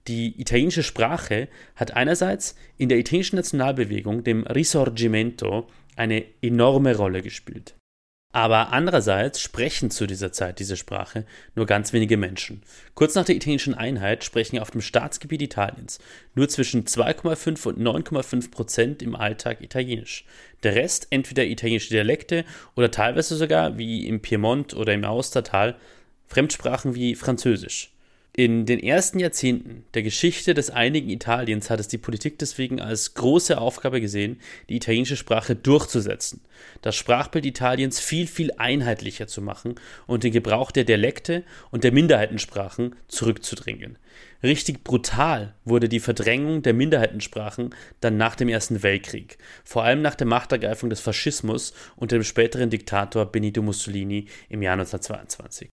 S1: Die italienische Sprache hat einerseits in der italienischen Nationalbewegung, dem Risorgimento, eine enorme Rolle gespielt. Aber andererseits sprechen zu dieser Zeit diese Sprache nur ganz wenige Menschen. Kurz nach der italienischen Einheit sprechen auf dem Staatsgebiet Italiens nur zwischen 2,5 und 9,5 Prozent im Alltag Italienisch. Der Rest entweder italienische Dialekte oder teilweise sogar, wie im Piemont oder im Austertal, Fremdsprachen wie Französisch. In den ersten Jahrzehnten der Geschichte des einigen Italiens hat es die Politik deswegen als große Aufgabe gesehen, die italienische Sprache durchzusetzen, das Sprachbild Italiens viel, viel einheitlicher zu machen und den Gebrauch der Dialekte und der Minderheitensprachen zurückzudrängen. Richtig brutal wurde die Verdrängung der Minderheitensprachen dann nach dem Ersten Weltkrieg, vor allem nach der Machtergreifung des Faschismus unter dem späteren Diktator Benito Mussolini im Jahr 1922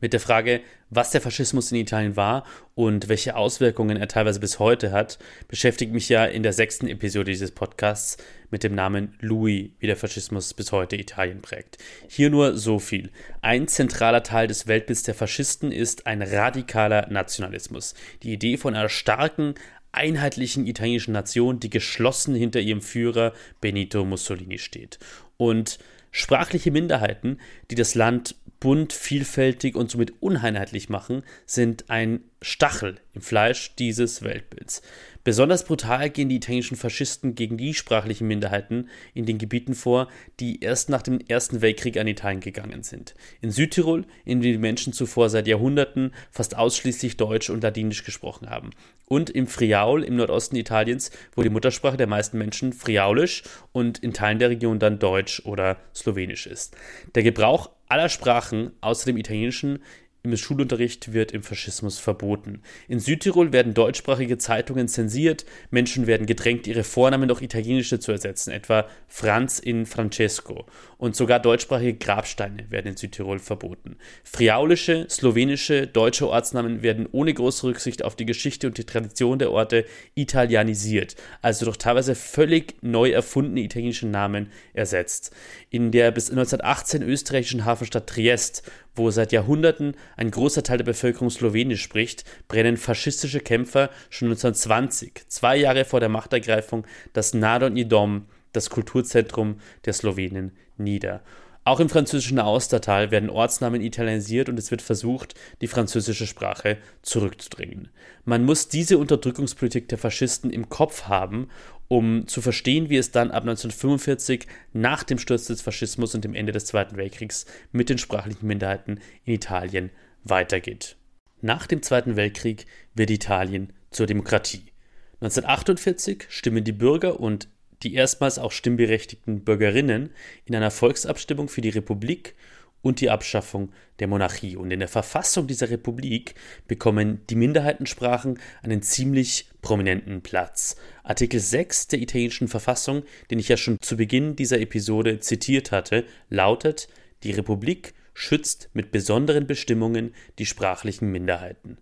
S1: mit der Frage, was der Faschismus in Italien war und welche Auswirkungen er teilweise bis heute hat, beschäftigt mich ja in der sechsten Episode dieses Podcasts mit dem Namen Louis, wie der Faschismus bis heute Italien prägt. Hier nur so viel. Ein zentraler Teil des Weltbilds der Faschisten ist ein radikaler Nationalismus. Die Idee von einer starken, einheitlichen italienischen Nation, die geschlossen hinter ihrem Führer Benito Mussolini steht. Und sprachliche Minderheiten, die das Land bunt, vielfältig und somit uneinheitlich machen, sind ein Stachel im Fleisch dieses Weltbilds. Besonders brutal gehen die italienischen Faschisten gegen die sprachlichen Minderheiten in den Gebieten vor, die erst nach dem Ersten Weltkrieg an Italien gegangen sind. In Südtirol, in dem die Menschen zuvor seit Jahrhunderten fast ausschließlich Deutsch und Ladinisch gesprochen haben. Und im Friaul im Nordosten Italiens, wo die Muttersprache der meisten Menschen Friaulisch und in Teilen der Region dann Deutsch oder Slowenisch ist. Der Gebrauch aller Sprachen außer dem Italienischen im Schulunterricht wird im Faschismus verboten. In Südtirol werden deutschsprachige Zeitungen zensiert, Menschen werden gedrängt, ihre Vornamen durch italienische zu ersetzen, etwa Franz in Francesco. Und sogar deutschsprachige Grabsteine werden in Südtirol verboten. Friaulische, slowenische, deutsche Ortsnamen werden ohne große Rücksicht auf die Geschichte und die Tradition der Orte italienisiert, also durch teilweise völlig neu erfundene italienische Namen ersetzt. In der bis 1918 österreichischen Hafenstadt Triest wo seit Jahrhunderten ein großer Teil der Bevölkerung Slowenisch spricht, brennen faschistische Kämpfer schon 1920, zwei Jahre vor der Machtergreifung, das Nadon Idom, das Kulturzentrum der Slowenen, nieder. Auch im französischen Austertal werden Ortsnamen italienisiert und es wird versucht, die französische Sprache zurückzudrängen. Man muss diese Unterdrückungspolitik der Faschisten im Kopf haben um zu verstehen, wie es dann ab 1945 nach dem Sturz des Faschismus und dem Ende des Zweiten Weltkriegs mit den sprachlichen Minderheiten in Italien weitergeht. Nach dem Zweiten Weltkrieg wird Italien zur Demokratie. 1948 stimmen die Bürger und die erstmals auch stimmberechtigten Bürgerinnen in einer Volksabstimmung für die Republik und die Abschaffung der Monarchie. Und in der Verfassung dieser Republik bekommen die Minderheitensprachen einen ziemlich prominenten Platz. Artikel 6 der italienischen Verfassung, den ich ja schon zu Beginn dieser Episode zitiert hatte, lautet, die Republik schützt mit besonderen Bestimmungen die sprachlichen Minderheiten.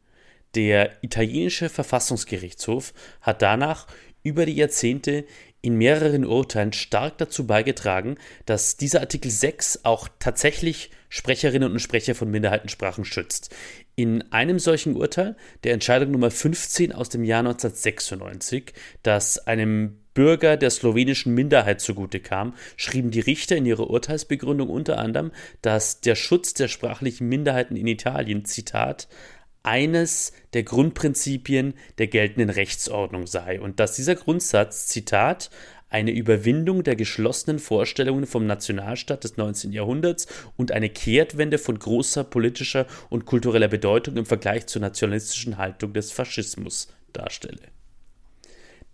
S1: Der italienische Verfassungsgerichtshof hat danach über die Jahrzehnte in mehreren Urteilen stark dazu beigetragen, dass dieser Artikel 6 auch tatsächlich Sprecherinnen und Sprecher von Minderheitensprachen schützt. In einem solchen Urteil, der Entscheidung Nummer 15 aus dem Jahr 1996, das einem Bürger der slowenischen Minderheit zugute kam, schrieben die Richter in ihrer Urteilsbegründung unter anderem, dass der Schutz der sprachlichen Minderheiten in Italien, Zitat, eines der Grundprinzipien der geltenden Rechtsordnung sei und dass dieser Grundsatz, Zitat, eine Überwindung der geschlossenen Vorstellungen vom Nationalstaat des 19. Jahrhunderts und eine Kehrtwende von großer politischer und kultureller Bedeutung im Vergleich zur nationalistischen Haltung des Faschismus darstelle.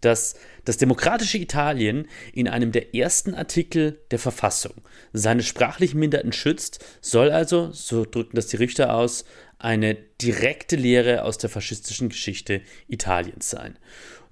S1: Dass das demokratische Italien in einem der ersten Artikel der Verfassung seine sprachlichen Minderheiten schützt, soll also, so drücken das die Richter aus, eine direkte Lehre aus der faschistischen Geschichte Italiens sein.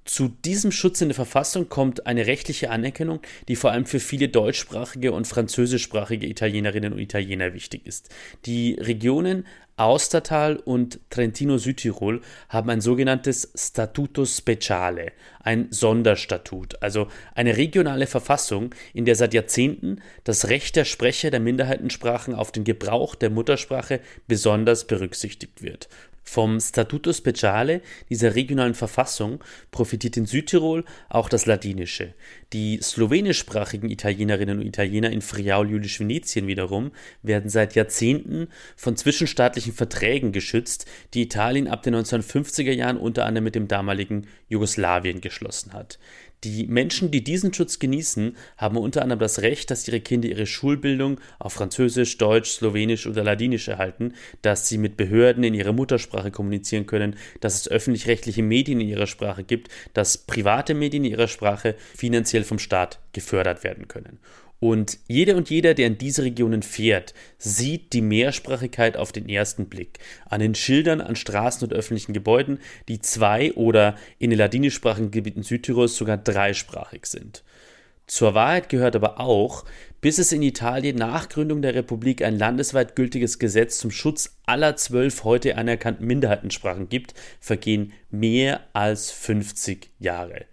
S1: Zu diesem Schutz in der Verfassung kommt eine rechtliche Anerkennung, die vor allem für viele deutschsprachige und französischsprachige Italienerinnen und Italiener wichtig ist. Die Regionen Austertal und Trentino-Südtirol haben ein sogenanntes Statuto Speciale, ein Sonderstatut, also eine regionale Verfassung, in der seit Jahrzehnten das Recht der Sprecher der Minderheitensprachen auf den Gebrauch der Muttersprache besonders berücksichtigt wird. Vom Statuto Speciale dieser regionalen Verfassung profitiert in Südtirol auch das Ladinische. Die slowenischsprachigen Italienerinnen und Italiener in Friaul-Julisch-Venetien wiederum werden seit Jahrzehnten von zwischenstaatlichen Verträgen geschützt, die Italien ab den 1950er Jahren unter anderem mit dem damaligen Jugoslawien geschlossen hat. Die Menschen, die diesen Schutz genießen, haben unter anderem das Recht, dass ihre Kinder ihre Schulbildung auf Französisch, Deutsch, Slowenisch oder Ladinisch erhalten, dass sie mit Behörden in ihrer Muttersprache kommunizieren können, dass es öffentlich-rechtliche Medien in ihrer Sprache gibt, dass private Medien in ihrer Sprache finanziell vom Staat gefördert werden können. Und jeder und jeder, der in diese Regionen fährt, sieht die Mehrsprachigkeit auf den ersten Blick. An den Schildern an Straßen und öffentlichen Gebäuden, die zwei oder in den ladinischsprachigen Gebieten Südtirols sogar dreisprachig sind. Zur Wahrheit gehört aber auch, bis es in Italien nach Gründung der Republik ein landesweit gültiges Gesetz zum Schutz aller zwölf heute anerkannten Minderheitensprachen gibt, vergehen mehr als 50 Jahre.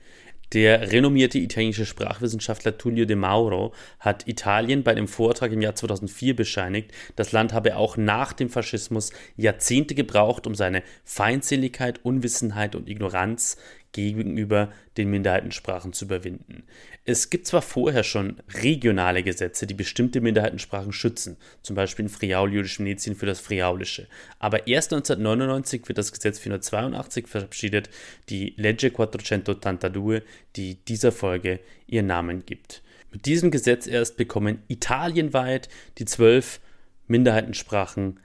S1: Der renommierte italienische Sprachwissenschaftler Tullio De Mauro hat Italien bei dem Vortrag im Jahr 2004 bescheinigt, das Land habe auch nach dem Faschismus Jahrzehnte gebraucht, um seine Feindseligkeit, Unwissenheit und Ignoranz gegenüber den Minderheitensprachen zu überwinden. Es gibt zwar vorher schon regionale Gesetze, die bestimmte Minderheitensprachen schützen, zum Beispiel in Friaul-Jüdisch Venetien für das Friaulische, aber erst 1999 wird das Gesetz 482 verabschiedet, die Legge 482, die dieser Folge ihren Namen gibt. Mit diesem Gesetz erst bekommen italienweit die zwölf Minderheitensprachen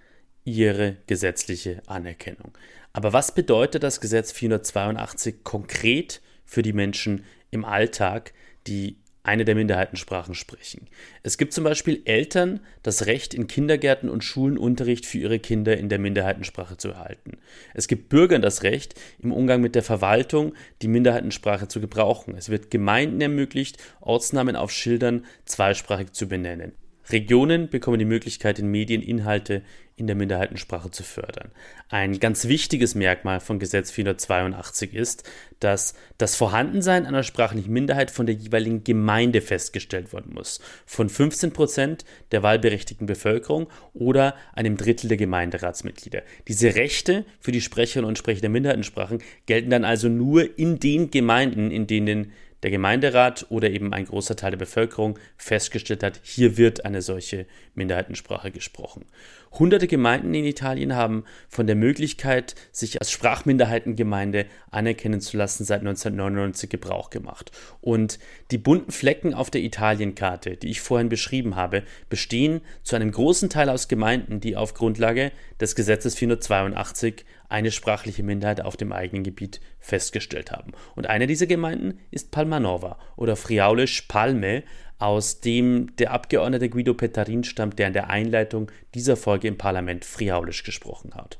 S1: ihre gesetzliche Anerkennung. Aber was bedeutet das Gesetz 482 konkret für die Menschen im Alltag, die eine der Minderheitensprachen sprechen? Es gibt zum Beispiel Eltern das Recht, in Kindergärten und Schulen Unterricht für ihre Kinder in der Minderheitensprache zu erhalten. Es gibt Bürgern das Recht, im Umgang mit der Verwaltung die Minderheitensprache zu gebrauchen. Es wird Gemeinden ermöglicht, Ortsnamen auf Schildern zweisprachig zu benennen. Regionen bekommen die Möglichkeit, in Medien Inhalte in der Minderheitensprache zu fördern. Ein ganz wichtiges Merkmal von Gesetz 482 ist, dass das Vorhandensein einer sprachlichen Minderheit von der jeweiligen Gemeinde festgestellt werden muss. Von 15 Prozent der wahlberechtigten Bevölkerung oder einem Drittel der Gemeinderatsmitglieder. Diese Rechte für die Sprecherinnen und Sprecher der Minderheitensprachen gelten dann also nur in den Gemeinden, in denen der Gemeinderat oder eben ein großer Teil der Bevölkerung festgestellt hat, hier wird eine solche Minderheitensprache gesprochen. Hunderte Gemeinden in Italien haben von der Möglichkeit, sich als Sprachminderheitengemeinde anerkennen zu lassen, seit 1999 Gebrauch gemacht. Und die bunten Flecken auf der Italienkarte, die ich vorhin beschrieben habe, bestehen zu einem großen Teil aus Gemeinden, die auf Grundlage des Gesetzes 482 eine sprachliche Minderheit auf dem eigenen Gebiet festgestellt haben. Und eine dieser Gemeinden ist Palmanova oder Friaulisch Palme, aus dem der Abgeordnete Guido Pettarin stammt, der in der Einleitung dieser Folge im Parlament Friaulisch gesprochen hat.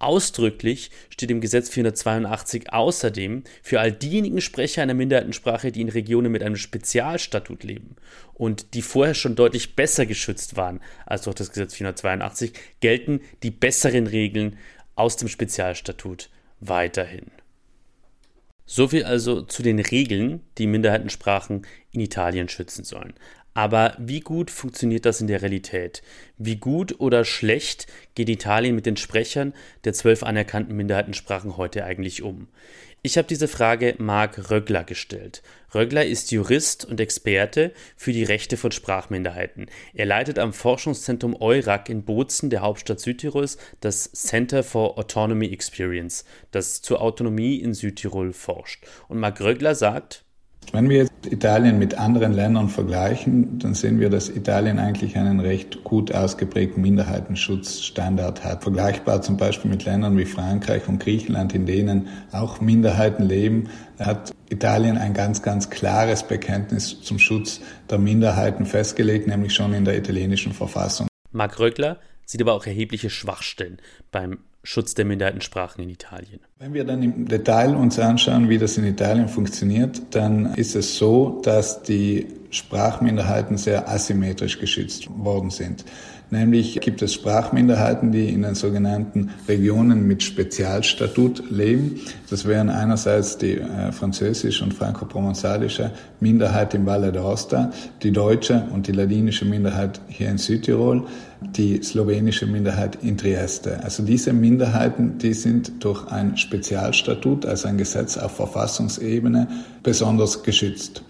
S1: Ausdrücklich steht im Gesetz 482 außerdem für all diejenigen Sprecher einer Minderheitensprache, die in Regionen mit einem Spezialstatut leben und die vorher schon deutlich besser geschützt waren als durch das Gesetz 482, gelten die besseren Regeln aus dem Spezialstatut weiterhin. Soviel also zu den Regeln, die Minderheitensprachen in Italien schützen sollen. Aber wie gut funktioniert das in der Realität? Wie gut oder schlecht geht Italien mit den Sprechern der zwölf anerkannten Minderheitensprachen heute eigentlich um? Ich habe diese Frage Marc Röggler gestellt. Röggler ist Jurist und Experte für die Rechte von Sprachminderheiten. Er leitet am Forschungszentrum EURAC in Bozen, der Hauptstadt Südtirols, das Center for Autonomy Experience, das zur Autonomie in Südtirol forscht. Und Marc Röggler sagt,
S12: wenn wir jetzt Italien mit anderen Ländern vergleichen, dann sehen wir, dass Italien eigentlich einen recht gut ausgeprägten Minderheitenschutzstandard hat. Vergleichbar zum Beispiel mit Ländern wie Frankreich und Griechenland, in denen auch Minderheiten leben, hat Italien ein ganz, ganz klares Bekenntnis zum Schutz der Minderheiten festgelegt, nämlich schon in der italienischen Verfassung.
S1: Marc Röckler sieht aber auch erhebliche Schwachstellen beim Schutz der Minderheitensprachen in Italien.
S12: Wenn wir dann im Detail uns anschauen, wie das in Italien funktioniert, dann ist es so, dass die Sprachminderheiten sehr asymmetrisch geschützt worden sind. Nämlich gibt es Sprachminderheiten, die in den sogenannten Regionen mit Spezialstatut leben. Das wären einerseits die äh, französische und frankoprovençalische Minderheit im Valle d'Aosta, die deutsche und die ladinische Minderheit hier in Südtirol, die slowenische Minderheit in Trieste. Also diese Minderheiten, die sind durch ein Spezialstatut, also ein Gesetz auf Verfassungsebene, besonders geschützt.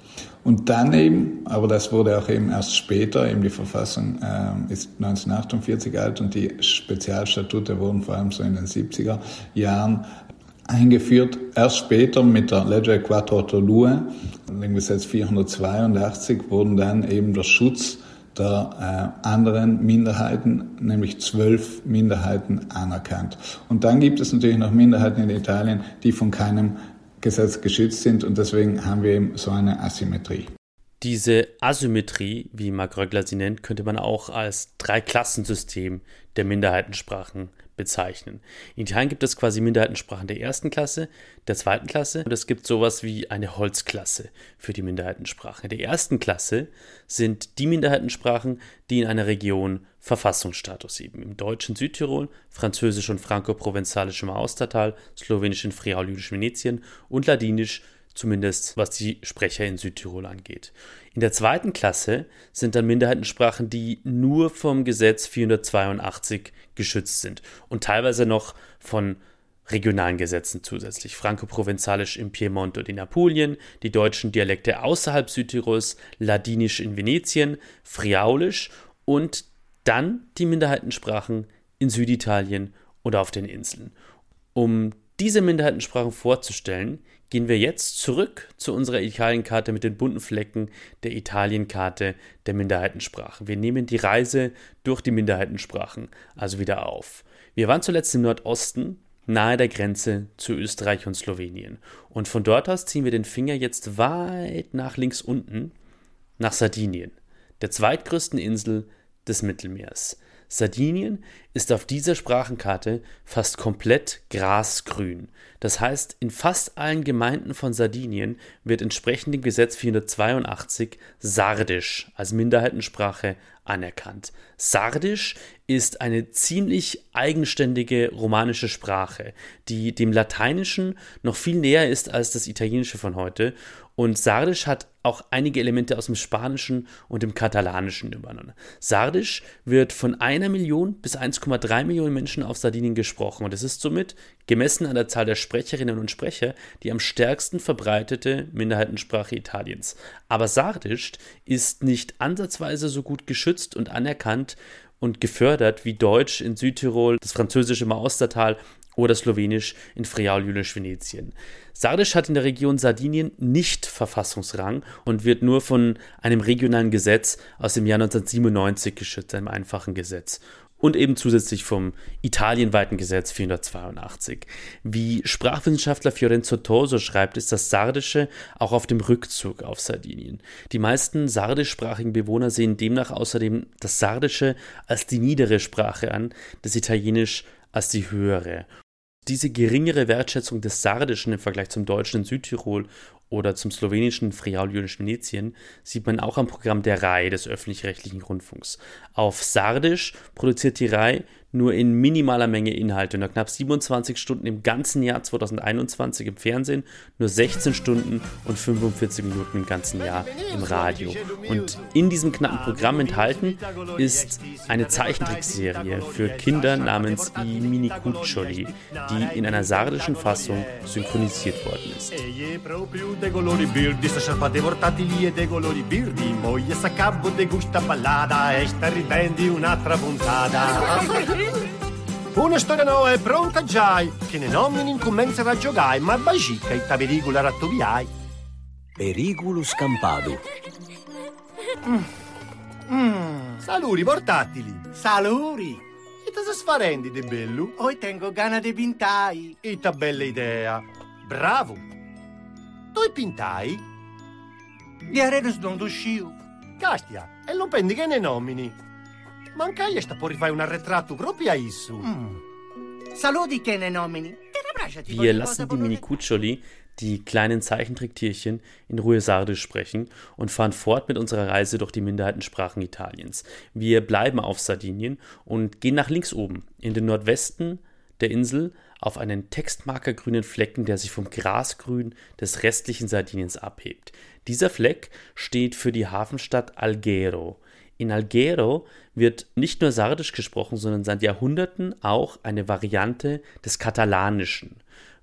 S12: Und dann eben, aber das wurde auch eben erst später, eben die Verfassung äh, ist 1948 alt und die Spezialstatute wurden vor allem so in den 70er Jahren eingeführt. Erst später mit der Legge 482, dem Gesetz 482, wurden dann eben der Schutz der äh, anderen Minderheiten, nämlich zwölf Minderheiten anerkannt. Und dann gibt es natürlich noch Minderheiten in Italien, die von keinem Gesetz geschützt sind und deswegen haben wir eben so eine Asymmetrie.
S1: Diese Asymmetrie, wie Marc Röggler sie nennt, könnte man auch als Dreiklassensystem der Minderheitensprachen bezeichnen. In Italien gibt es quasi Minderheitensprachen der ersten Klasse, der zweiten Klasse und es gibt sowas wie eine Holzklasse für die Minderheitensprachen. In der ersten Klasse sind die Minderheitensprachen, die in einer Region Verfassungsstatus eben. Im Deutschen Südtirol, Französisch und Franco-Provenzalisch im Austertal, Slowenisch in Friaulisch Venetien und Ladinisch zumindest was die Sprecher in Südtirol angeht. In der zweiten Klasse sind dann Minderheitensprachen, die nur vom Gesetz 482 geschützt sind und teilweise noch von regionalen Gesetzen zusätzlich. Franco-Provenzalisch im Piemont und in Apulien, die deutschen Dialekte außerhalb Südtirols, Ladinisch in Venetien, Friaulisch und dann die Minderheitensprachen in Süditalien oder auf den Inseln. Um diese Minderheitensprachen vorzustellen, gehen wir jetzt zurück zu unserer Italienkarte mit den bunten Flecken der Italienkarte der Minderheitensprachen. Wir nehmen die Reise durch die Minderheitensprachen also wieder auf. Wir waren zuletzt im Nordosten, nahe der Grenze zu Österreich und Slowenien. Und von dort aus ziehen wir den Finger jetzt weit nach links unten, nach Sardinien, der zweitgrößten Insel des Mittelmeers. Sardinien ist auf dieser Sprachenkarte fast komplett grasgrün. Das heißt, in fast allen Gemeinden von Sardinien wird entsprechend dem Gesetz 482 Sardisch als Minderheitensprache anerkannt. Sardisch ist eine ziemlich eigenständige romanische Sprache, die dem Lateinischen noch viel näher ist als das Italienische von heute und Sardisch hat auch einige Elemente aus dem Spanischen und dem Katalanischen übernommen. Sardisch wird von einer Million bis 1,3 Millionen Menschen auf Sardinien gesprochen und es ist somit, gemessen an der Zahl der Sprecherinnen und Sprecher, die am stärksten verbreitete Minderheitensprache Italiens. Aber Sardisch ist nicht ansatzweise so gut geschützt und anerkannt und gefördert wie Deutsch in Südtirol, das französische Maustertal oder Slowenisch in Friaul-Jülisch-Venetien. Sardisch hat in der Region Sardinien nicht Verfassungsrang und wird nur von einem regionalen Gesetz aus dem Jahr 1997 geschützt, einem einfachen Gesetz und eben zusätzlich vom italienweiten Gesetz 482. Wie Sprachwissenschaftler Fiorenzo Toso schreibt, ist das Sardische auch auf dem Rückzug auf Sardinien. Die meisten sardischsprachigen Bewohner sehen demnach außerdem das Sardische als die niedere Sprache an, das Italienisch als die höhere. Diese geringere Wertschätzung des Sardischen im Vergleich zum Deutschen in Südtirol oder zum slowenischen Friaul-Jüdischen Venetien sieht man auch am Programm der RAI des öffentlich-rechtlichen Rundfunks. Auf Sardisch produziert die RAI nur in minimaler Menge Inhalte. Nur knapp 27 Stunden im ganzen Jahr 2021 im Fernsehen, nur 16 Stunden und 45 Minuten im ganzen Jahr im Radio. Und in diesem knappen Programm enthalten ist eine Zeichentrickserie für Kinder namens I Mini Cuccioli, die in einer sardischen Fassung synchronisiert worden ist.
S13: Una storia nuova è pronta già, che ne nomini incommenza a giocare, ma bagica e taverigula rattoviai.
S5: Perigulo scampado.
S13: Mm. Mm. Saluri portatili.
S14: Saluri.
S13: E sei sfarendi de bello?
S14: Oi tengo gana de pintai.
S13: E ta bella idea. Bravo. Tu pintai?
S14: Di arenos non usciu.
S13: Castia, e non prendi che ne nomini. Mancai sta può rifare un arretrato proprio a isso. Mm.
S14: Saluti che ne nomini.
S1: Wir lassen die Mini-Cuccioli, die kleinen Zeichentricktierchen, in Ruhe Sardisch sprechen und fahren fort mit unserer Reise durch die Minderheitensprachen Italiens. Wir bleiben auf Sardinien und gehen nach links oben, in den Nordwesten der Insel, auf einen textmarkergrünen Flecken, der sich vom Grasgrün des restlichen Sardiniens abhebt. Dieser Fleck steht für die Hafenstadt Alghero. In Alghero wird nicht nur Sardisch gesprochen, sondern seit Jahrhunderten auch eine Variante des Katalanischen.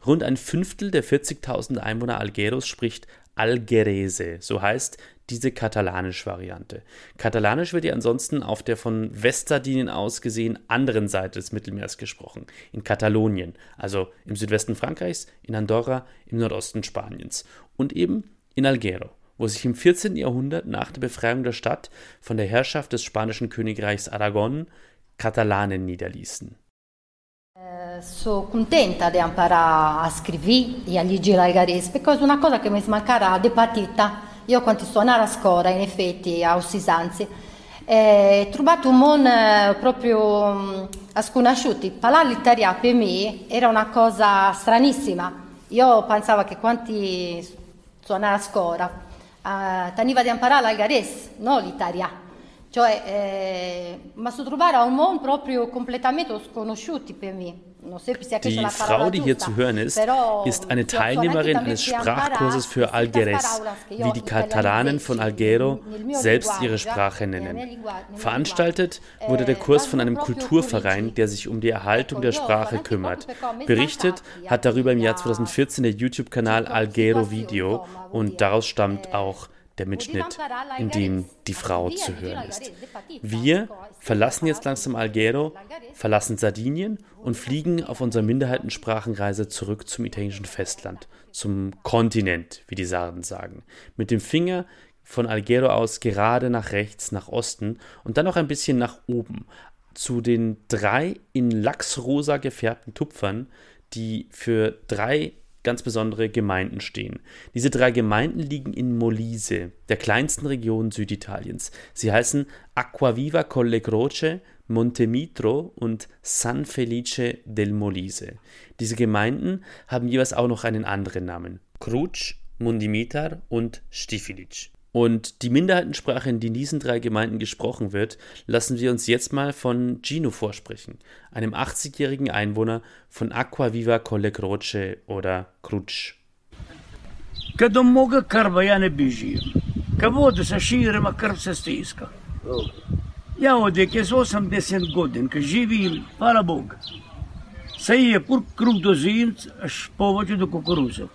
S1: Rund ein Fünftel der 40.000 Einwohner Algeros spricht Algerese, so heißt diese katalanische Variante. Katalanisch wird ja ansonsten auf der von Westsardinien aus gesehen anderen Seite des Mittelmeers gesprochen, in Katalonien, also im Südwesten Frankreichs, in Andorra, im Nordosten Spaniens und eben in Alghero wo sich im 14. Jahrhundert nach der Befreiung der Stadt von der Herrschaft des spanischen Königreichs Aragon Katalanen niederließen.
S15: Eh, Sono contenta di imparare a scrivere e a leggere l'algarese perché una cosa che mi mancherà di partita. Io quando suonare a scuola, in effetti, a Ossisanzi, ho trovato un mondo eh, proprio mm, a sconosciuti. Parlare l'italiano per me era una cosa stranissima. Io pensavo che quanti suonare a scuola teniva di imparare l'algarese, non l'italiano. Cioè, eh, ma so trovare un mondo proprio completamente sconosciuto per me.
S1: Die Frau, die hier zu hören ist, ist eine Teilnehmerin eines Sprachkurses für Algeres, wie die Katalanen von Alghero selbst ihre Sprache nennen. Veranstaltet wurde der Kurs von einem Kulturverein, der sich um die Erhaltung der Sprache kümmert. Berichtet hat darüber im Jahr 2014 der YouTube-Kanal Alghero Video und daraus stammt auch der Mitschnitt, in dem die Frau zu hören ist. Wir verlassen jetzt langsam Alghero, verlassen Sardinien und fliegen auf unserer Minderheitensprachenreise zurück zum italienischen Festland, zum Kontinent, wie die Sarden sagen. Mit dem Finger von Alghero aus gerade nach rechts, nach Osten und dann noch ein bisschen nach oben. Zu den drei in Lachsrosa gefärbten Tupfern, die für drei ganz besondere Gemeinden stehen. Diese drei Gemeinden liegen in Molise, der kleinsten Region Süditaliens. Sie heißen Acquaviva Colle Croce, Montemitro und San Felice del Molise. Diese Gemeinden haben jeweils auch noch einen anderen Namen: Cruc, Mundimitar und Stifilic. Und die Minderheitensprache, in die in diesen drei Gemeinden gesprochen wird, lassen wir uns jetzt mal von Gino vorsprechen, einem 80-jährigen Einwohner von Aqua Viva Colle Croce oder Crutsch.
S16: Ja ne odek je 80 godin, ka živim, hvala Boga. Sai je pur krug do zinc, až povođu do kukuruza.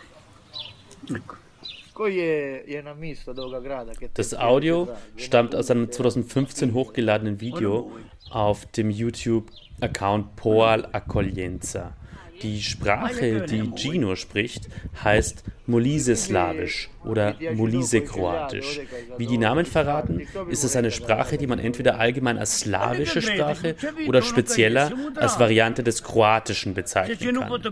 S1: Das Audio stammt aus einem 2015 hochgeladenen Video auf dem YouTube-Account Poal Accoglienza. Die Sprache, die Gino spricht, heißt Molise-Slawisch oder Molise-Kroatisch. Wie die Namen verraten, ist es eine Sprache, die man entweder allgemein als slawische Sprache oder spezieller als Variante des Kroatischen bezeichnen kann.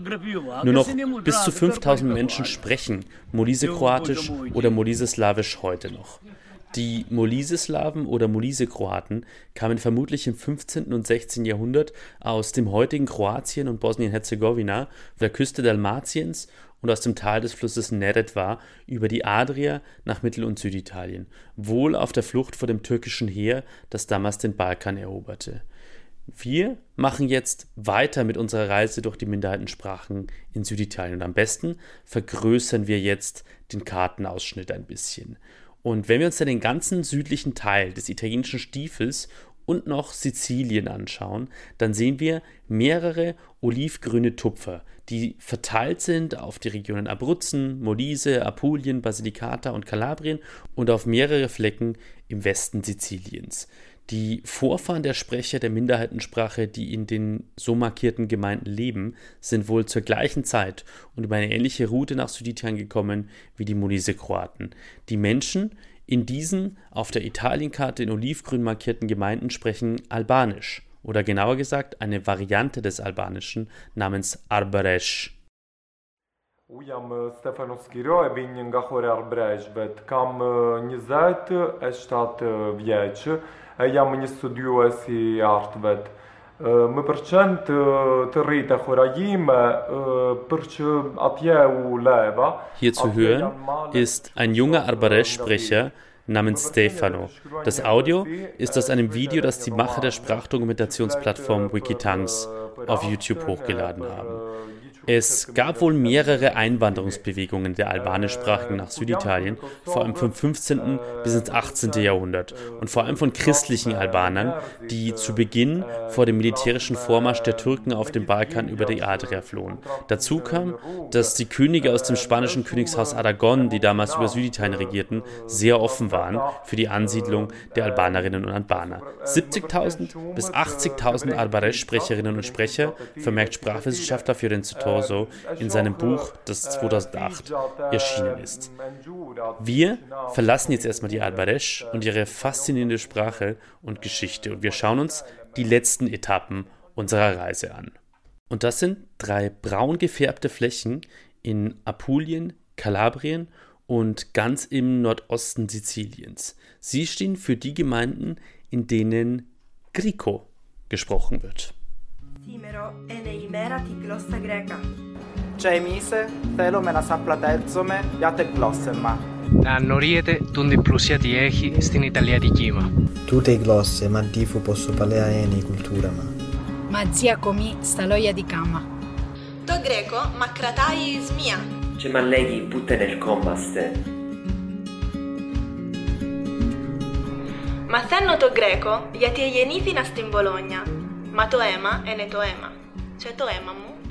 S1: Nur noch bis zu 5000 Menschen sprechen Molise-Kroatisch oder Molise-Slawisch heute noch. Die Molise-Slawen oder Molise-Kroaten kamen vermutlich im 15. und 16. Jahrhundert aus dem heutigen Kroatien und Bosnien-Herzegowina, der Küste Dalmatiens und aus dem Tal des Flusses Neretva über die Adria nach Mittel- und Süditalien, wohl auf der Flucht vor dem türkischen Heer, das damals den Balkan eroberte. Wir machen jetzt weiter mit unserer Reise durch die Minderheitensprachen in Süditalien und am besten vergrößern wir jetzt den Kartenausschnitt ein bisschen. Und wenn wir uns dann den ganzen südlichen Teil des italienischen Stiefels und noch Sizilien anschauen, dann sehen wir mehrere olivgrüne Tupfer, die verteilt sind auf die Regionen Abruzzen, Molise, Apulien, Basilicata und Kalabrien und auf mehrere Flecken im Westen Siziliens. Die Vorfahren der Sprecher der Minderheitensprache, die in den so markierten Gemeinden leben, sind wohl zur gleichen Zeit und über eine ähnliche Route nach Süditalien gekommen wie die Molise-Kroaten. Die Menschen in diesen auf der Italienkarte in olivgrün markierten Gemeinden sprechen Albanisch oder genauer gesagt eine Variante des Albanischen namens Arbaresh.
S17: U jam Stefano Skiro e binj nga Hore Arbreshbet. Kam 20 e 7 vjeç përqend të rritë Horajime përçë atje u leva.
S1: Hier zu hören ist ein junger Arbaresh-Sprecher namens Stefano. Das Audio ist aus einem Video, das die Macher der Sprachdokumentationsplattform Wikitanks auf YouTube hochgeladen haben. Es gab wohl mehrere Einwanderungsbewegungen der Albanischsprachigen nach Süditalien, vor allem vom 15. bis ins 18. Jahrhundert und vor allem von christlichen Albanern, die zu Beginn vor dem militärischen Vormarsch der Türken auf dem Balkan über die Adria flohen. Dazu kam, dass die Könige aus dem spanischen Königshaus Aragon, die damals über Süditalien regierten, sehr offen waren für die Ansiedlung der Albanerinnen und Albaner. 70.000 bis 80.000 Albaresch-Sprecherinnen und Sprecher, vermerkt Sprachwissenschaftler für Corso in seinem Buch, das 2008 erschienen ist. Wir verlassen jetzt erstmal die Albaresh und ihre faszinierende Sprache und Geschichte und wir schauen uns die letzten Etappen unserer Reise an. Und das sind drei braun gefärbte Flächen in Apulien, Kalabrien und ganz im Nordosten Siziliens. Sie stehen für die Gemeinden, in denen Grico gesprochen wird. Timero e neimera ti glossa greca.
S11: Cioè, Cemise, thelomena saplatezome,
S18: iate glossema. Annoriete, tunde plusiati echi, stin italiati
S19: chima. Tute glosse, ma difu posso palea eni cultura ma.
S20: Ma zia comi staloia di cama.
S21: To greco, ma cratai smia.
S22: Ce ma leghi butte nel commaste.
S21: Ma senno to greco, iati ienifi nasti in Bologna.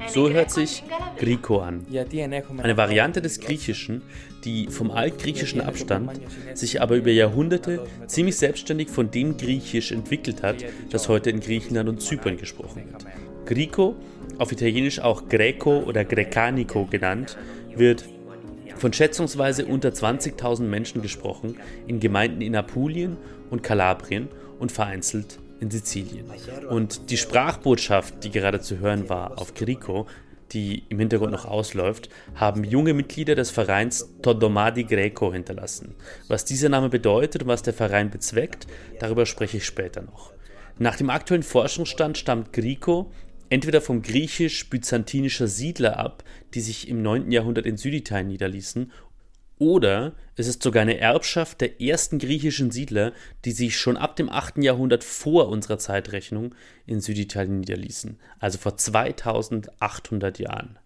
S1: So hört sich Griko an. Eine Variante des Griechischen, die vom Altgriechischen abstammt, sich aber über Jahrhunderte ziemlich selbstständig von dem Griechisch entwickelt hat, das heute in Griechenland und Zypern gesprochen wird. Griko, auf Italienisch auch Greco oder Grecanico genannt, wird von schätzungsweise unter 20.000 Menschen gesprochen in Gemeinden in Apulien und Kalabrien und vereinzelt in Sizilien. Und die Sprachbotschaft, die gerade zu hören war auf Grico, die im Hintergrund noch ausläuft, haben junge Mitglieder des Vereins Todomadi Greco hinterlassen. Was dieser Name bedeutet und was der Verein bezweckt, darüber spreche ich später noch. Nach dem aktuellen Forschungsstand stammt Grico entweder vom griechisch-byzantinischer Siedler ab, die sich im 9. Jahrhundert in Süditalien niederließen, oder es ist sogar eine Erbschaft der ersten griechischen Siedler, die sich schon ab dem 8. Jahrhundert vor unserer Zeitrechnung in Süditalien niederließen, also vor 2800 Jahren.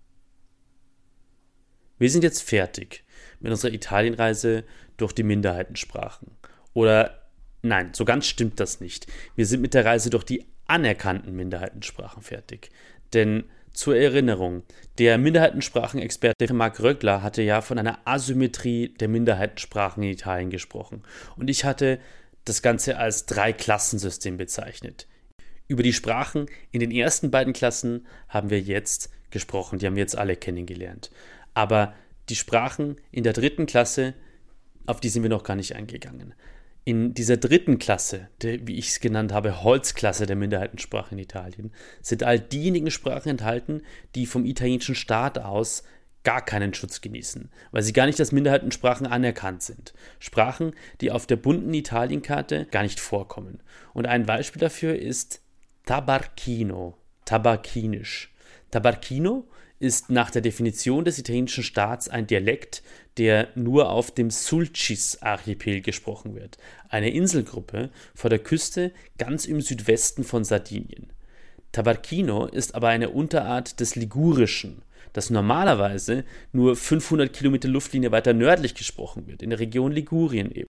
S1: Wir sind jetzt fertig mit unserer Italienreise durch die Minderheitensprachen. Oder nein, so ganz stimmt das nicht. Wir sind mit der Reise durch die anerkannten Minderheitensprachen fertig. Denn Zur Erinnerung, der Minderheitensprachenexperte Marc Röckler hatte ja von einer Asymmetrie der Minderheitensprachen in Italien gesprochen. Und ich hatte das Ganze als Drei-Klassensystem bezeichnet. Über die Sprachen in den ersten beiden Klassen haben wir jetzt gesprochen, die haben wir jetzt alle kennengelernt. Aber die Sprachen in der dritten Klasse, auf die sind wir noch gar nicht eingegangen. In dieser dritten Klasse, der, wie ich es genannt habe, Holzklasse der Minderheitensprachen in Italien, sind all diejenigen Sprachen enthalten, die vom italienischen Staat aus gar keinen Schutz genießen, weil sie gar nicht als Minderheitensprachen anerkannt sind. Sprachen, die auf der bunten Italienkarte gar nicht vorkommen. Und ein Beispiel dafür ist Tabarchino, Tabarkinisch. Tabarchino ist nach der Definition des italienischen Staats ein Dialekt, der nur auf dem Sulcis-Archipel gesprochen wird, eine Inselgruppe vor der Küste ganz im Südwesten von Sardinien. Tabarchino ist aber eine Unterart des Ligurischen, das normalerweise nur 500 Kilometer Luftlinie weiter nördlich gesprochen wird, in der Region Ligurien eben.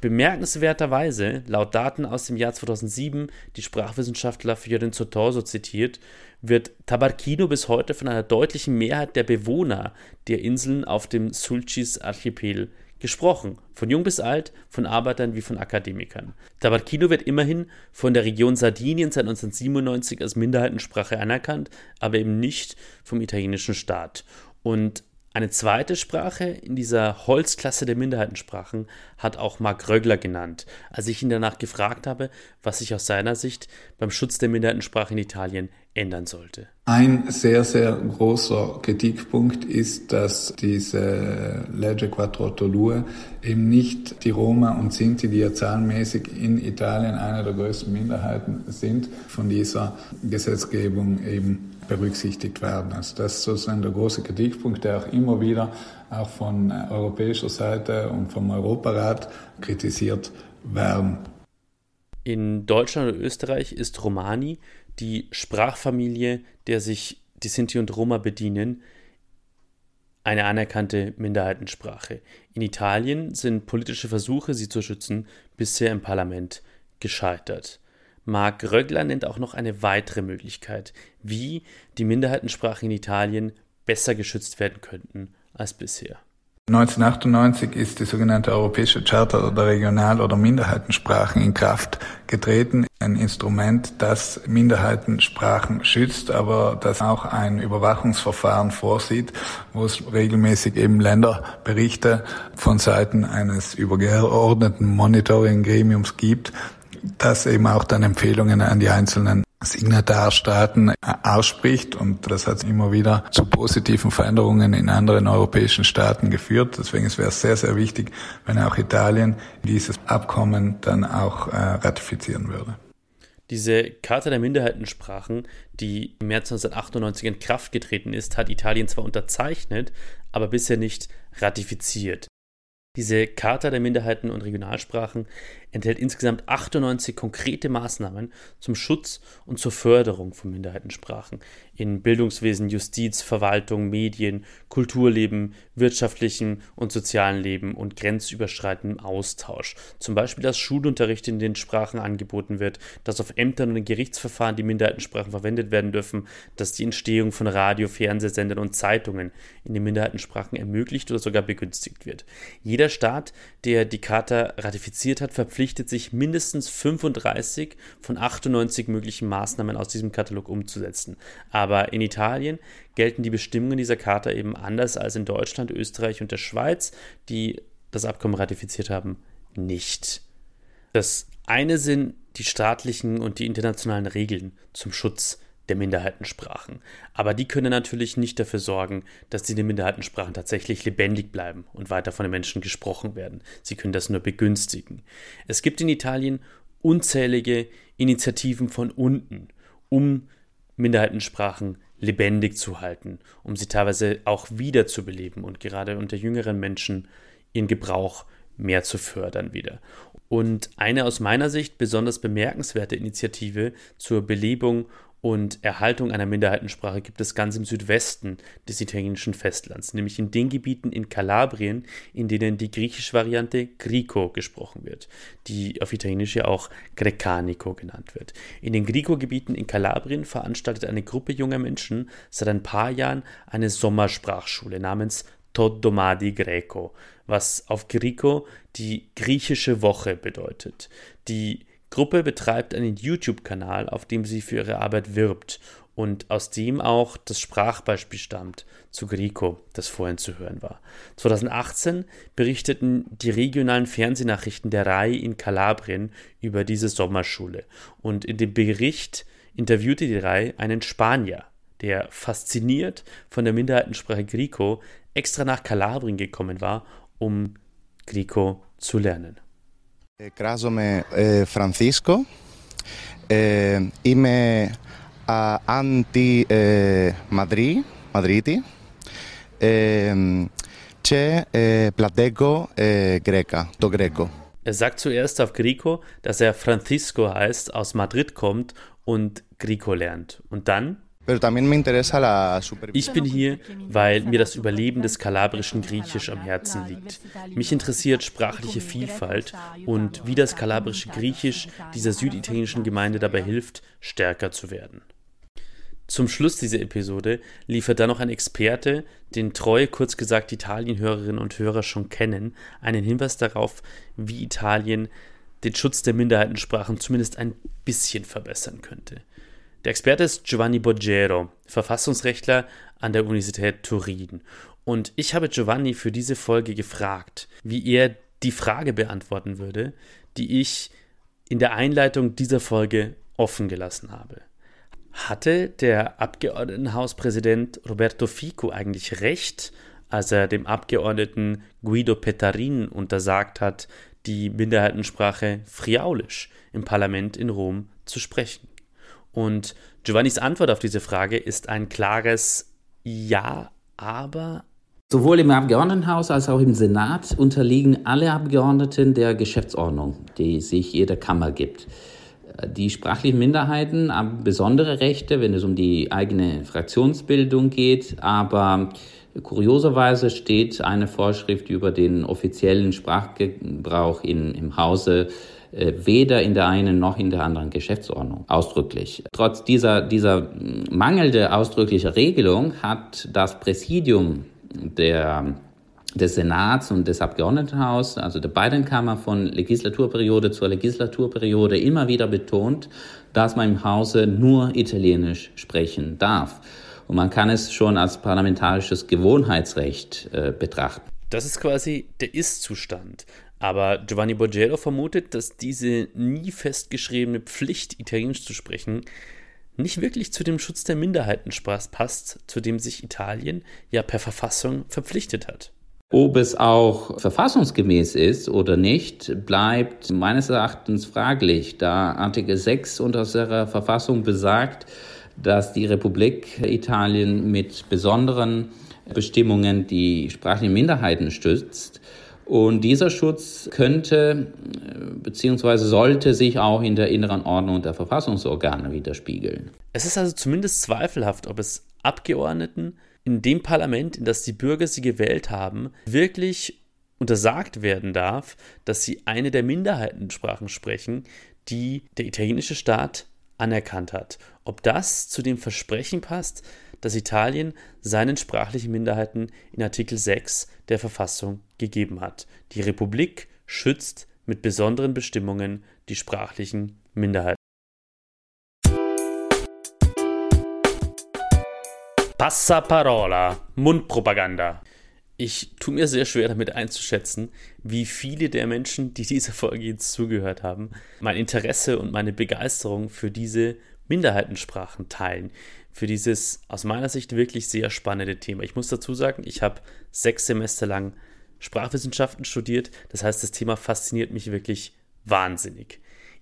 S1: Bemerkenswerterweise, laut Daten aus dem Jahr 2007, die Sprachwissenschaftler Fiorenzo Torso zitiert, wird Tabarchino bis heute von einer deutlichen Mehrheit der Bewohner der Inseln auf dem Sulcis-Archipel gesprochen. Von jung bis alt, von Arbeitern wie von Akademikern. Tabarchino wird immerhin von der Region Sardinien seit 1997 als Minderheitensprache anerkannt, aber eben nicht vom italienischen Staat. Und eine zweite Sprache in dieser Holzklasse der Minderheitensprachen hat auch Marc Rögler genannt, als ich ihn danach gefragt habe, was sich aus seiner Sicht beim Schutz der Minderheitensprache in Italien ändern sollte.
S12: Ein sehr, sehr großer Kritikpunkt ist, dass diese Legge 482 eben nicht die Roma und Sinti, die ja zahlenmäßig in Italien eine der größten Minderheiten sind, von dieser Gesetzgebung eben berücksichtigt werden. Also das ist sozusagen der große Kritikpunkt, der auch immer wieder auch von europäischer Seite und vom Europarat kritisiert werden.
S1: In Deutschland und Österreich ist Romani die Sprachfamilie, der sich die Sinti und Roma bedienen, eine anerkannte Minderheitensprache. In Italien sind politische Versuche, sie zu schützen, bisher im Parlament gescheitert. Marc Röggler nennt auch noch eine weitere Möglichkeit, wie die Minderheitensprachen in Italien besser geschützt werden könnten als bisher.
S12: 1998 ist die sogenannte Europäische Charta der Regional- oder Minderheitensprachen in Kraft getreten. Ein Instrument, das Minderheitensprachen schützt, aber das auch ein Überwachungsverfahren vorsieht, wo es regelmäßig eben Länderberichte von Seiten eines übergeordneten Monitoring-Gremiums gibt, das eben auch dann Empfehlungen an die einzelnen Signatarstaaten ausspricht und das hat immer wieder zu positiven Veränderungen in anderen europäischen Staaten geführt. Deswegen wäre es sehr, sehr wichtig, wenn auch Italien dieses Abkommen dann auch äh, ratifizieren würde.
S1: Diese Charta der Minderheitensprachen, die im März 1998 in Kraft getreten ist, hat Italien zwar unterzeichnet, aber bisher nicht ratifiziert. Diese Charta der Minderheiten und Regionalsprachen enthält insgesamt 98 konkrete Maßnahmen zum Schutz und zur Förderung von Minderheitensprachen in Bildungswesen, Justiz, Verwaltung, Medien, Kulturleben, wirtschaftlichem und sozialen Leben und grenzüberschreitendem Austausch. Zum Beispiel, dass Schulunterricht in den Sprachen angeboten wird, dass auf Ämtern und in Gerichtsverfahren die Minderheitensprachen verwendet werden dürfen, dass die Entstehung von Radio, Fernsehsendern und Zeitungen in den Minderheitensprachen ermöglicht oder sogar begünstigt wird. Jeder Staat, der die Charta ratifiziert hat, verpflichtet sich, mindestens 35 von 98 möglichen Maßnahmen aus diesem Katalog umzusetzen. Aber in Italien gelten die Bestimmungen dieser Charta eben anders als in Deutschland, Österreich und der Schweiz, die das Abkommen ratifiziert haben, nicht. Das eine sind die staatlichen und die internationalen Regeln zum Schutz der Minderheitensprachen. Aber die können natürlich nicht dafür sorgen, dass diese Minderheitensprachen tatsächlich lebendig bleiben und weiter von den Menschen gesprochen werden. Sie können das nur begünstigen. Es gibt in Italien unzählige Initiativen von unten, um Minderheitensprachen lebendig zu halten, um sie teilweise auch wiederzubeleben und gerade unter jüngeren Menschen ihren Gebrauch mehr zu fördern wieder. Und eine aus meiner Sicht besonders bemerkenswerte Initiative zur Belebung und Erhaltung einer Minderheitensprache gibt es ganz im Südwesten des italienischen Festlands, nämlich in den Gebieten in Kalabrien, in denen die griechische Variante Grico gesprochen wird, die auf Italienisch ja auch Grecanico genannt wird. In den Grico-Gebieten in Kalabrien veranstaltet eine Gruppe junger Menschen seit ein paar Jahren eine Sommersprachschule namens Toddomadi Greco, was auf Grico die griechische Woche bedeutet. Die Gruppe betreibt einen YouTube-Kanal, auf dem sie für ihre Arbeit wirbt und aus dem auch das Sprachbeispiel stammt zu Grico, das vorhin zu hören war. 2018 berichteten die regionalen Fernsehnachrichten der RAI in Kalabrien über diese Sommerschule und in dem Bericht interviewte die RAI einen Spanier, der fasziniert von der Minderheitensprache Grico extra nach Kalabrien gekommen war, um Grico zu lernen.
S23: Κράζομαι ε, Φρανθίσκο. Ε, είμαι αντι-Μαδρί, Μαδρίτη ε, και Πλαντέγκο Γκρέκα, το Γκρέκο.
S1: Er sagt zuerst auf Grico, dass er Francisco heißt, aus Madrid kommt und Grico lernt. Und dann ich bin hier, weil mir das Überleben des kalabrischen Griechisch am Herzen liegt. Mich interessiert sprachliche Vielfalt und wie das kalabrische Griechisch dieser süditalienischen Gemeinde dabei hilft, stärker zu werden. Zum Schluss dieser Episode liefert dann noch ein Experte, den treue, kurz gesagt Italien-Hörerinnen und Hörer schon kennen, einen Hinweis darauf, wie Italien den Schutz der Minderheitensprachen zumindest ein bisschen verbessern könnte. Der Experte ist Giovanni Boggero, Verfassungsrechtler an der Universität Turin. Und ich habe Giovanni für diese Folge gefragt, wie er die Frage beantworten würde, die ich in der Einleitung dieser Folge offen gelassen habe. Hatte der Abgeordnetenhauspräsident Roberto Fico eigentlich recht, als er dem Abgeordneten Guido Petarin untersagt hat, die Minderheitensprache Friaulisch im Parlament in Rom zu sprechen? Und Giovannis Antwort auf diese Frage ist ein klares Ja, aber.
S24: Sowohl im Abgeordnetenhaus als auch im Senat unterliegen alle Abgeordneten der Geschäftsordnung, die sich jede Kammer gibt. Die sprachlichen Minderheiten haben besondere Rechte, wenn es um die eigene Fraktionsbildung geht, aber kurioserweise steht eine Vorschrift über den offiziellen Sprachgebrauch in, im Hause weder in der einen noch in der anderen Geschäftsordnung ausdrücklich. Trotz dieser, dieser mangelnde ausdrückliche Regelung hat das Präsidium der des Senats und des Abgeordnetenhauses, also der beiden Kammern von Legislaturperiode zur Legislaturperiode immer wieder betont, dass man im Hause nur Italienisch sprechen darf. Und man kann es schon als parlamentarisches Gewohnheitsrecht äh, betrachten.
S1: Das ist quasi der Ist-Zustand. Aber Giovanni Borgero vermutet, dass diese nie festgeschriebene Pflicht, Italienisch zu sprechen, nicht wirklich zu dem Schutz der Minderheiten passt, zu dem sich Italien ja per Verfassung verpflichtet hat.
S24: Ob es auch verfassungsgemäß ist oder nicht, bleibt meines Erachtens fraglich, da Artikel 6 unserer Verfassung besagt, dass die Republik Italien mit besonderen Bestimmungen die sprachlichen Minderheiten stützt. Und dieser Schutz könnte bzw. sollte sich auch in der inneren Ordnung der Verfassungsorgane widerspiegeln.
S1: Es ist also zumindest zweifelhaft, ob es Abgeordneten in dem Parlament, in das die Bürger sie gewählt haben, wirklich untersagt werden darf, dass sie eine der Minderheitensprachen sprechen, die der italienische Staat anerkannt hat. Ob das zu dem Versprechen passt, das Italien seinen sprachlichen Minderheiten in Artikel 6 der Verfassung gegeben hat. Die Republik schützt mit besonderen Bestimmungen die sprachlichen Minderheiten. Passaparola, Mundpropaganda. Ich tue mir sehr schwer damit einzuschätzen, wie viele der Menschen, die dieser Folge jetzt zugehört haben, mein Interesse und meine Begeisterung für diese Minderheitensprachen teilen, für dieses aus meiner Sicht wirklich sehr spannende Thema. Ich muss dazu sagen, ich habe sechs Semester lang Sprachwissenschaften studiert, das heißt, das Thema fasziniert mich wirklich wahnsinnig.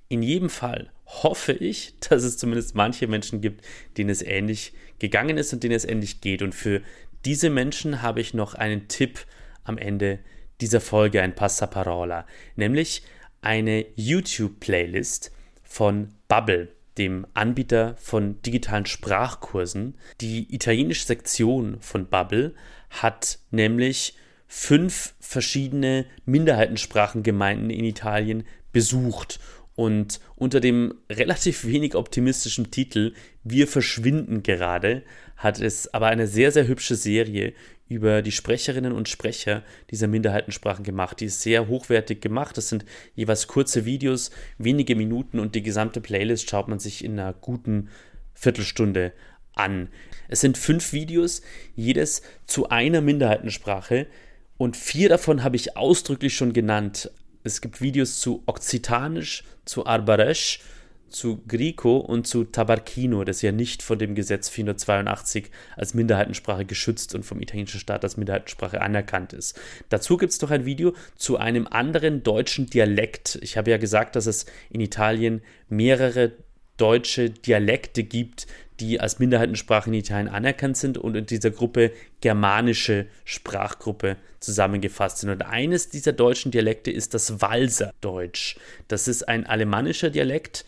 S1: In jedem Fall hoffe ich, dass es zumindest manche Menschen gibt, denen es ähnlich gegangen ist und denen es ähnlich geht. Und für diese Menschen habe ich noch einen Tipp am Ende dieser Folge, ein Passaparola, nämlich eine YouTube-Playlist von Bubble. Dem Anbieter von digitalen Sprachkursen. Die italienische Sektion von Bubble hat nämlich fünf verschiedene Minderheitensprachengemeinden in Italien besucht und unter dem relativ wenig optimistischen Titel Wir verschwinden gerade hat es aber eine sehr, sehr hübsche Serie über die Sprecherinnen und Sprecher dieser Minderheitensprachen gemacht. Die ist sehr hochwertig gemacht. Das sind jeweils kurze Videos, wenige Minuten und die gesamte Playlist schaut man sich in einer guten Viertelstunde an. Es sind fünf Videos, jedes zu einer Minderheitensprache und vier davon habe ich ausdrücklich schon genannt. Es gibt Videos zu Okzitanisch, zu Arbaresch, zu Grico und zu Tabarchino, das ja nicht von dem Gesetz 482 als Minderheitensprache geschützt und vom italienischen Staat als Minderheitensprache anerkannt ist. Dazu gibt es noch ein Video zu einem anderen deutschen Dialekt. Ich habe ja gesagt, dass es in Italien mehrere deutsche Dialekte gibt, die als Minderheitensprache in Italien anerkannt sind und in dieser Gruppe germanische Sprachgruppe zusammengefasst sind. Und eines dieser deutschen Dialekte ist das Walserdeutsch. Das ist ein alemannischer Dialekt,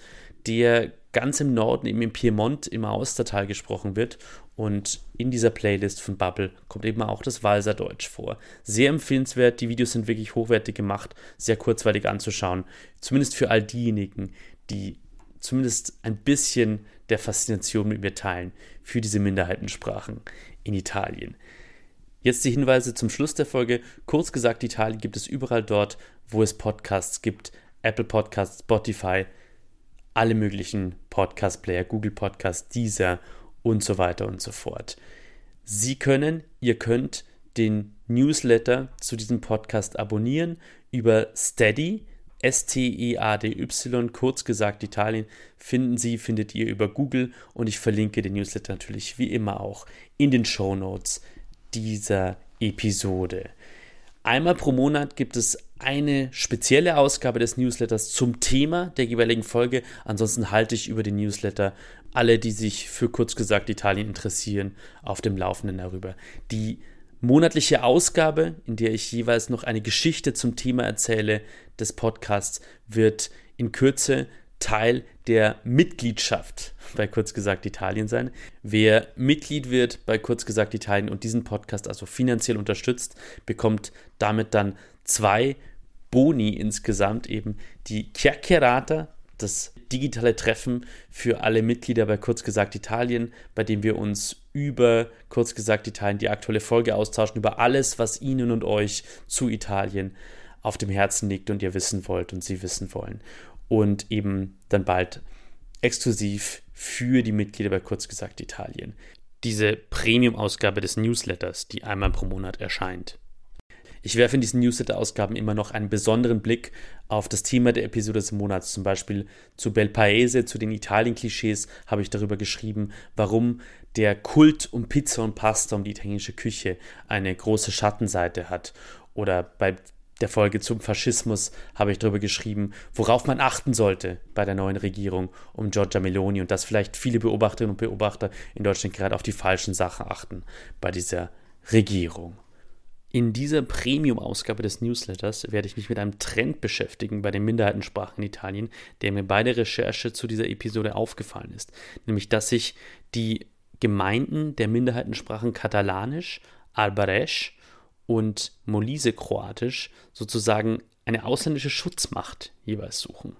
S1: der ganz im Norden, im Piemont, im Austertal gesprochen wird. Und in dieser Playlist von Bubble kommt eben auch das Walserdeutsch vor. Sehr empfehlenswert, die Videos sind wirklich hochwertig gemacht, sehr kurzweilig anzuschauen. Zumindest für all diejenigen, die zumindest ein bisschen der Faszination mit mir teilen für diese Minderheitensprachen in Italien. Jetzt die Hinweise zum Schluss der Folge. Kurz gesagt, Italien gibt es überall dort, wo es Podcasts gibt. Apple Podcasts, Spotify, alle möglichen Podcast-Player, Google Podcasts, Deezer und so weiter und so fort. Sie können, ihr könnt den Newsletter zu diesem Podcast abonnieren über Steady. S-T-E-A-D-Y, kurz gesagt Italien, finden Sie, findet ihr über Google und ich verlinke den Newsletter natürlich wie immer auch in den Show Notes dieser Episode. Einmal pro Monat gibt es eine spezielle Ausgabe des Newsletters zum Thema der jeweiligen Folge. Ansonsten halte ich über den Newsletter alle, die sich für kurz gesagt Italien interessieren, auf dem Laufenden darüber. Die monatliche Ausgabe, in der ich jeweils noch eine Geschichte zum Thema erzähle des Podcasts, wird in Kürze Teil der Mitgliedschaft bei kurz gesagt Italien sein. Wer Mitglied wird bei kurz gesagt Italien und diesen Podcast also finanziell unterstützt, bekommt damit dann zwei Boni insgesamt, eben die Chiacchierata, das digitale Treffen für alle Mitglieder bei kurz gesagt Italien, bei dem wir uns über kurz gesagt Italien die aktuelle Folge austauschen, über alles, was Ihnen und euch zu Italien auf dem Herzen liegt und ihr wissen wollt und Sie wissen wollen. Und eben dann bald exklusiv für die Mitglieder bei kurz gesagt Italien. Diese Premium-Ausgabe des Newsletters, die einmal pro Monat erscheint. Ich werfe in diesen Newsletter-Ausgaben immer noch einen besonderen Blick auf das Thema der Episode des Monats. Zum Beispiel zu Bel Paese, zu den Italien-Klischees habe ich darüber geschrieben, warum der Kult um Pizza und Pasta, um die italienische Küche eine große Schattenseite hat. Oder bei der Folge zum Faschismus habe ich darüber geschrieben, worauf man achten sollte bei der neuen Regierung um Giorgia Meloni und dass vielleicht viele Beobachterinnen und Beobachter in Deutschland gerade auf die falschen Sachen achten bei dieser Regierung. In dieser Premium-Ausgabe des Newsletters werde ich mich mit einem Trend beschäftigen bei den Minderheitensprachen in Italien, der mir bei der Recherche zu dieser Episode aufgefallen ist. Nämlich, dass sich die Gemeinden der Minderheitensprachen Katalanisch, Albaresch und Molise-Kroatisch sozusagen eine ausländische Schutzmacht jeweils suchen.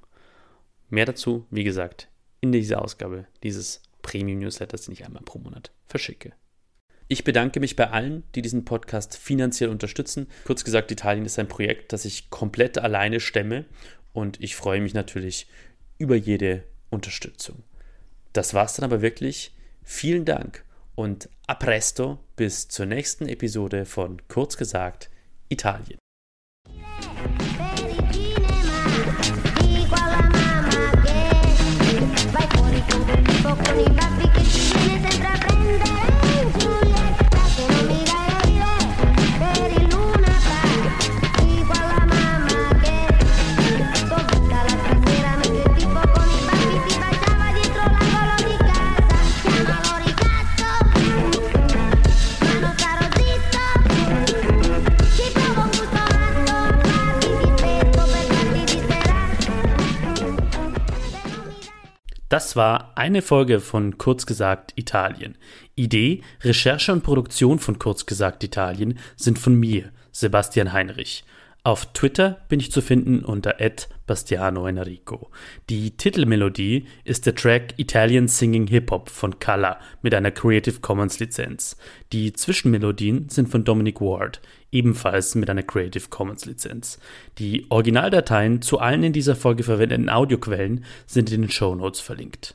S1: Mehr dazu, wie gesagt, in dieser Ausgabe dieses Premium-Newsletters, den ich einmal pro Monat verschicke. Ich bedanke mich bei allen, die diesen Podcast finanziell unterstützen. Kurz gesagt, Italien ist ein Projekt, das ich komplett alleine stemme und ich freue mich natürlich über jede Unterstützung. Das war's dann aber wirklich. Vielen Dank und a presto bis zur nächsten Episode von Kurz gesagt Italien. con i Das war eine Folge von Kurz gesagt Italien. Idee, Recherche und Produktion von Kurz gesagt Italien sind von mir, Sebastian Heinrich. Auf Twitter bin ich zu finden unter Bastiano Enrico. Die Titelmelodie ist der Track Italian Singing Hip Hop von Kala mit einer Creative Commons Lizenz. Die Zwischenmelodien sind von Dominic Ward, ebenfalls mit einer Creative Commons Lizenz. Die Originaldateien zu allen in dieser Folge verwendeten Audioquellen sind in den Show Notes verlinkt.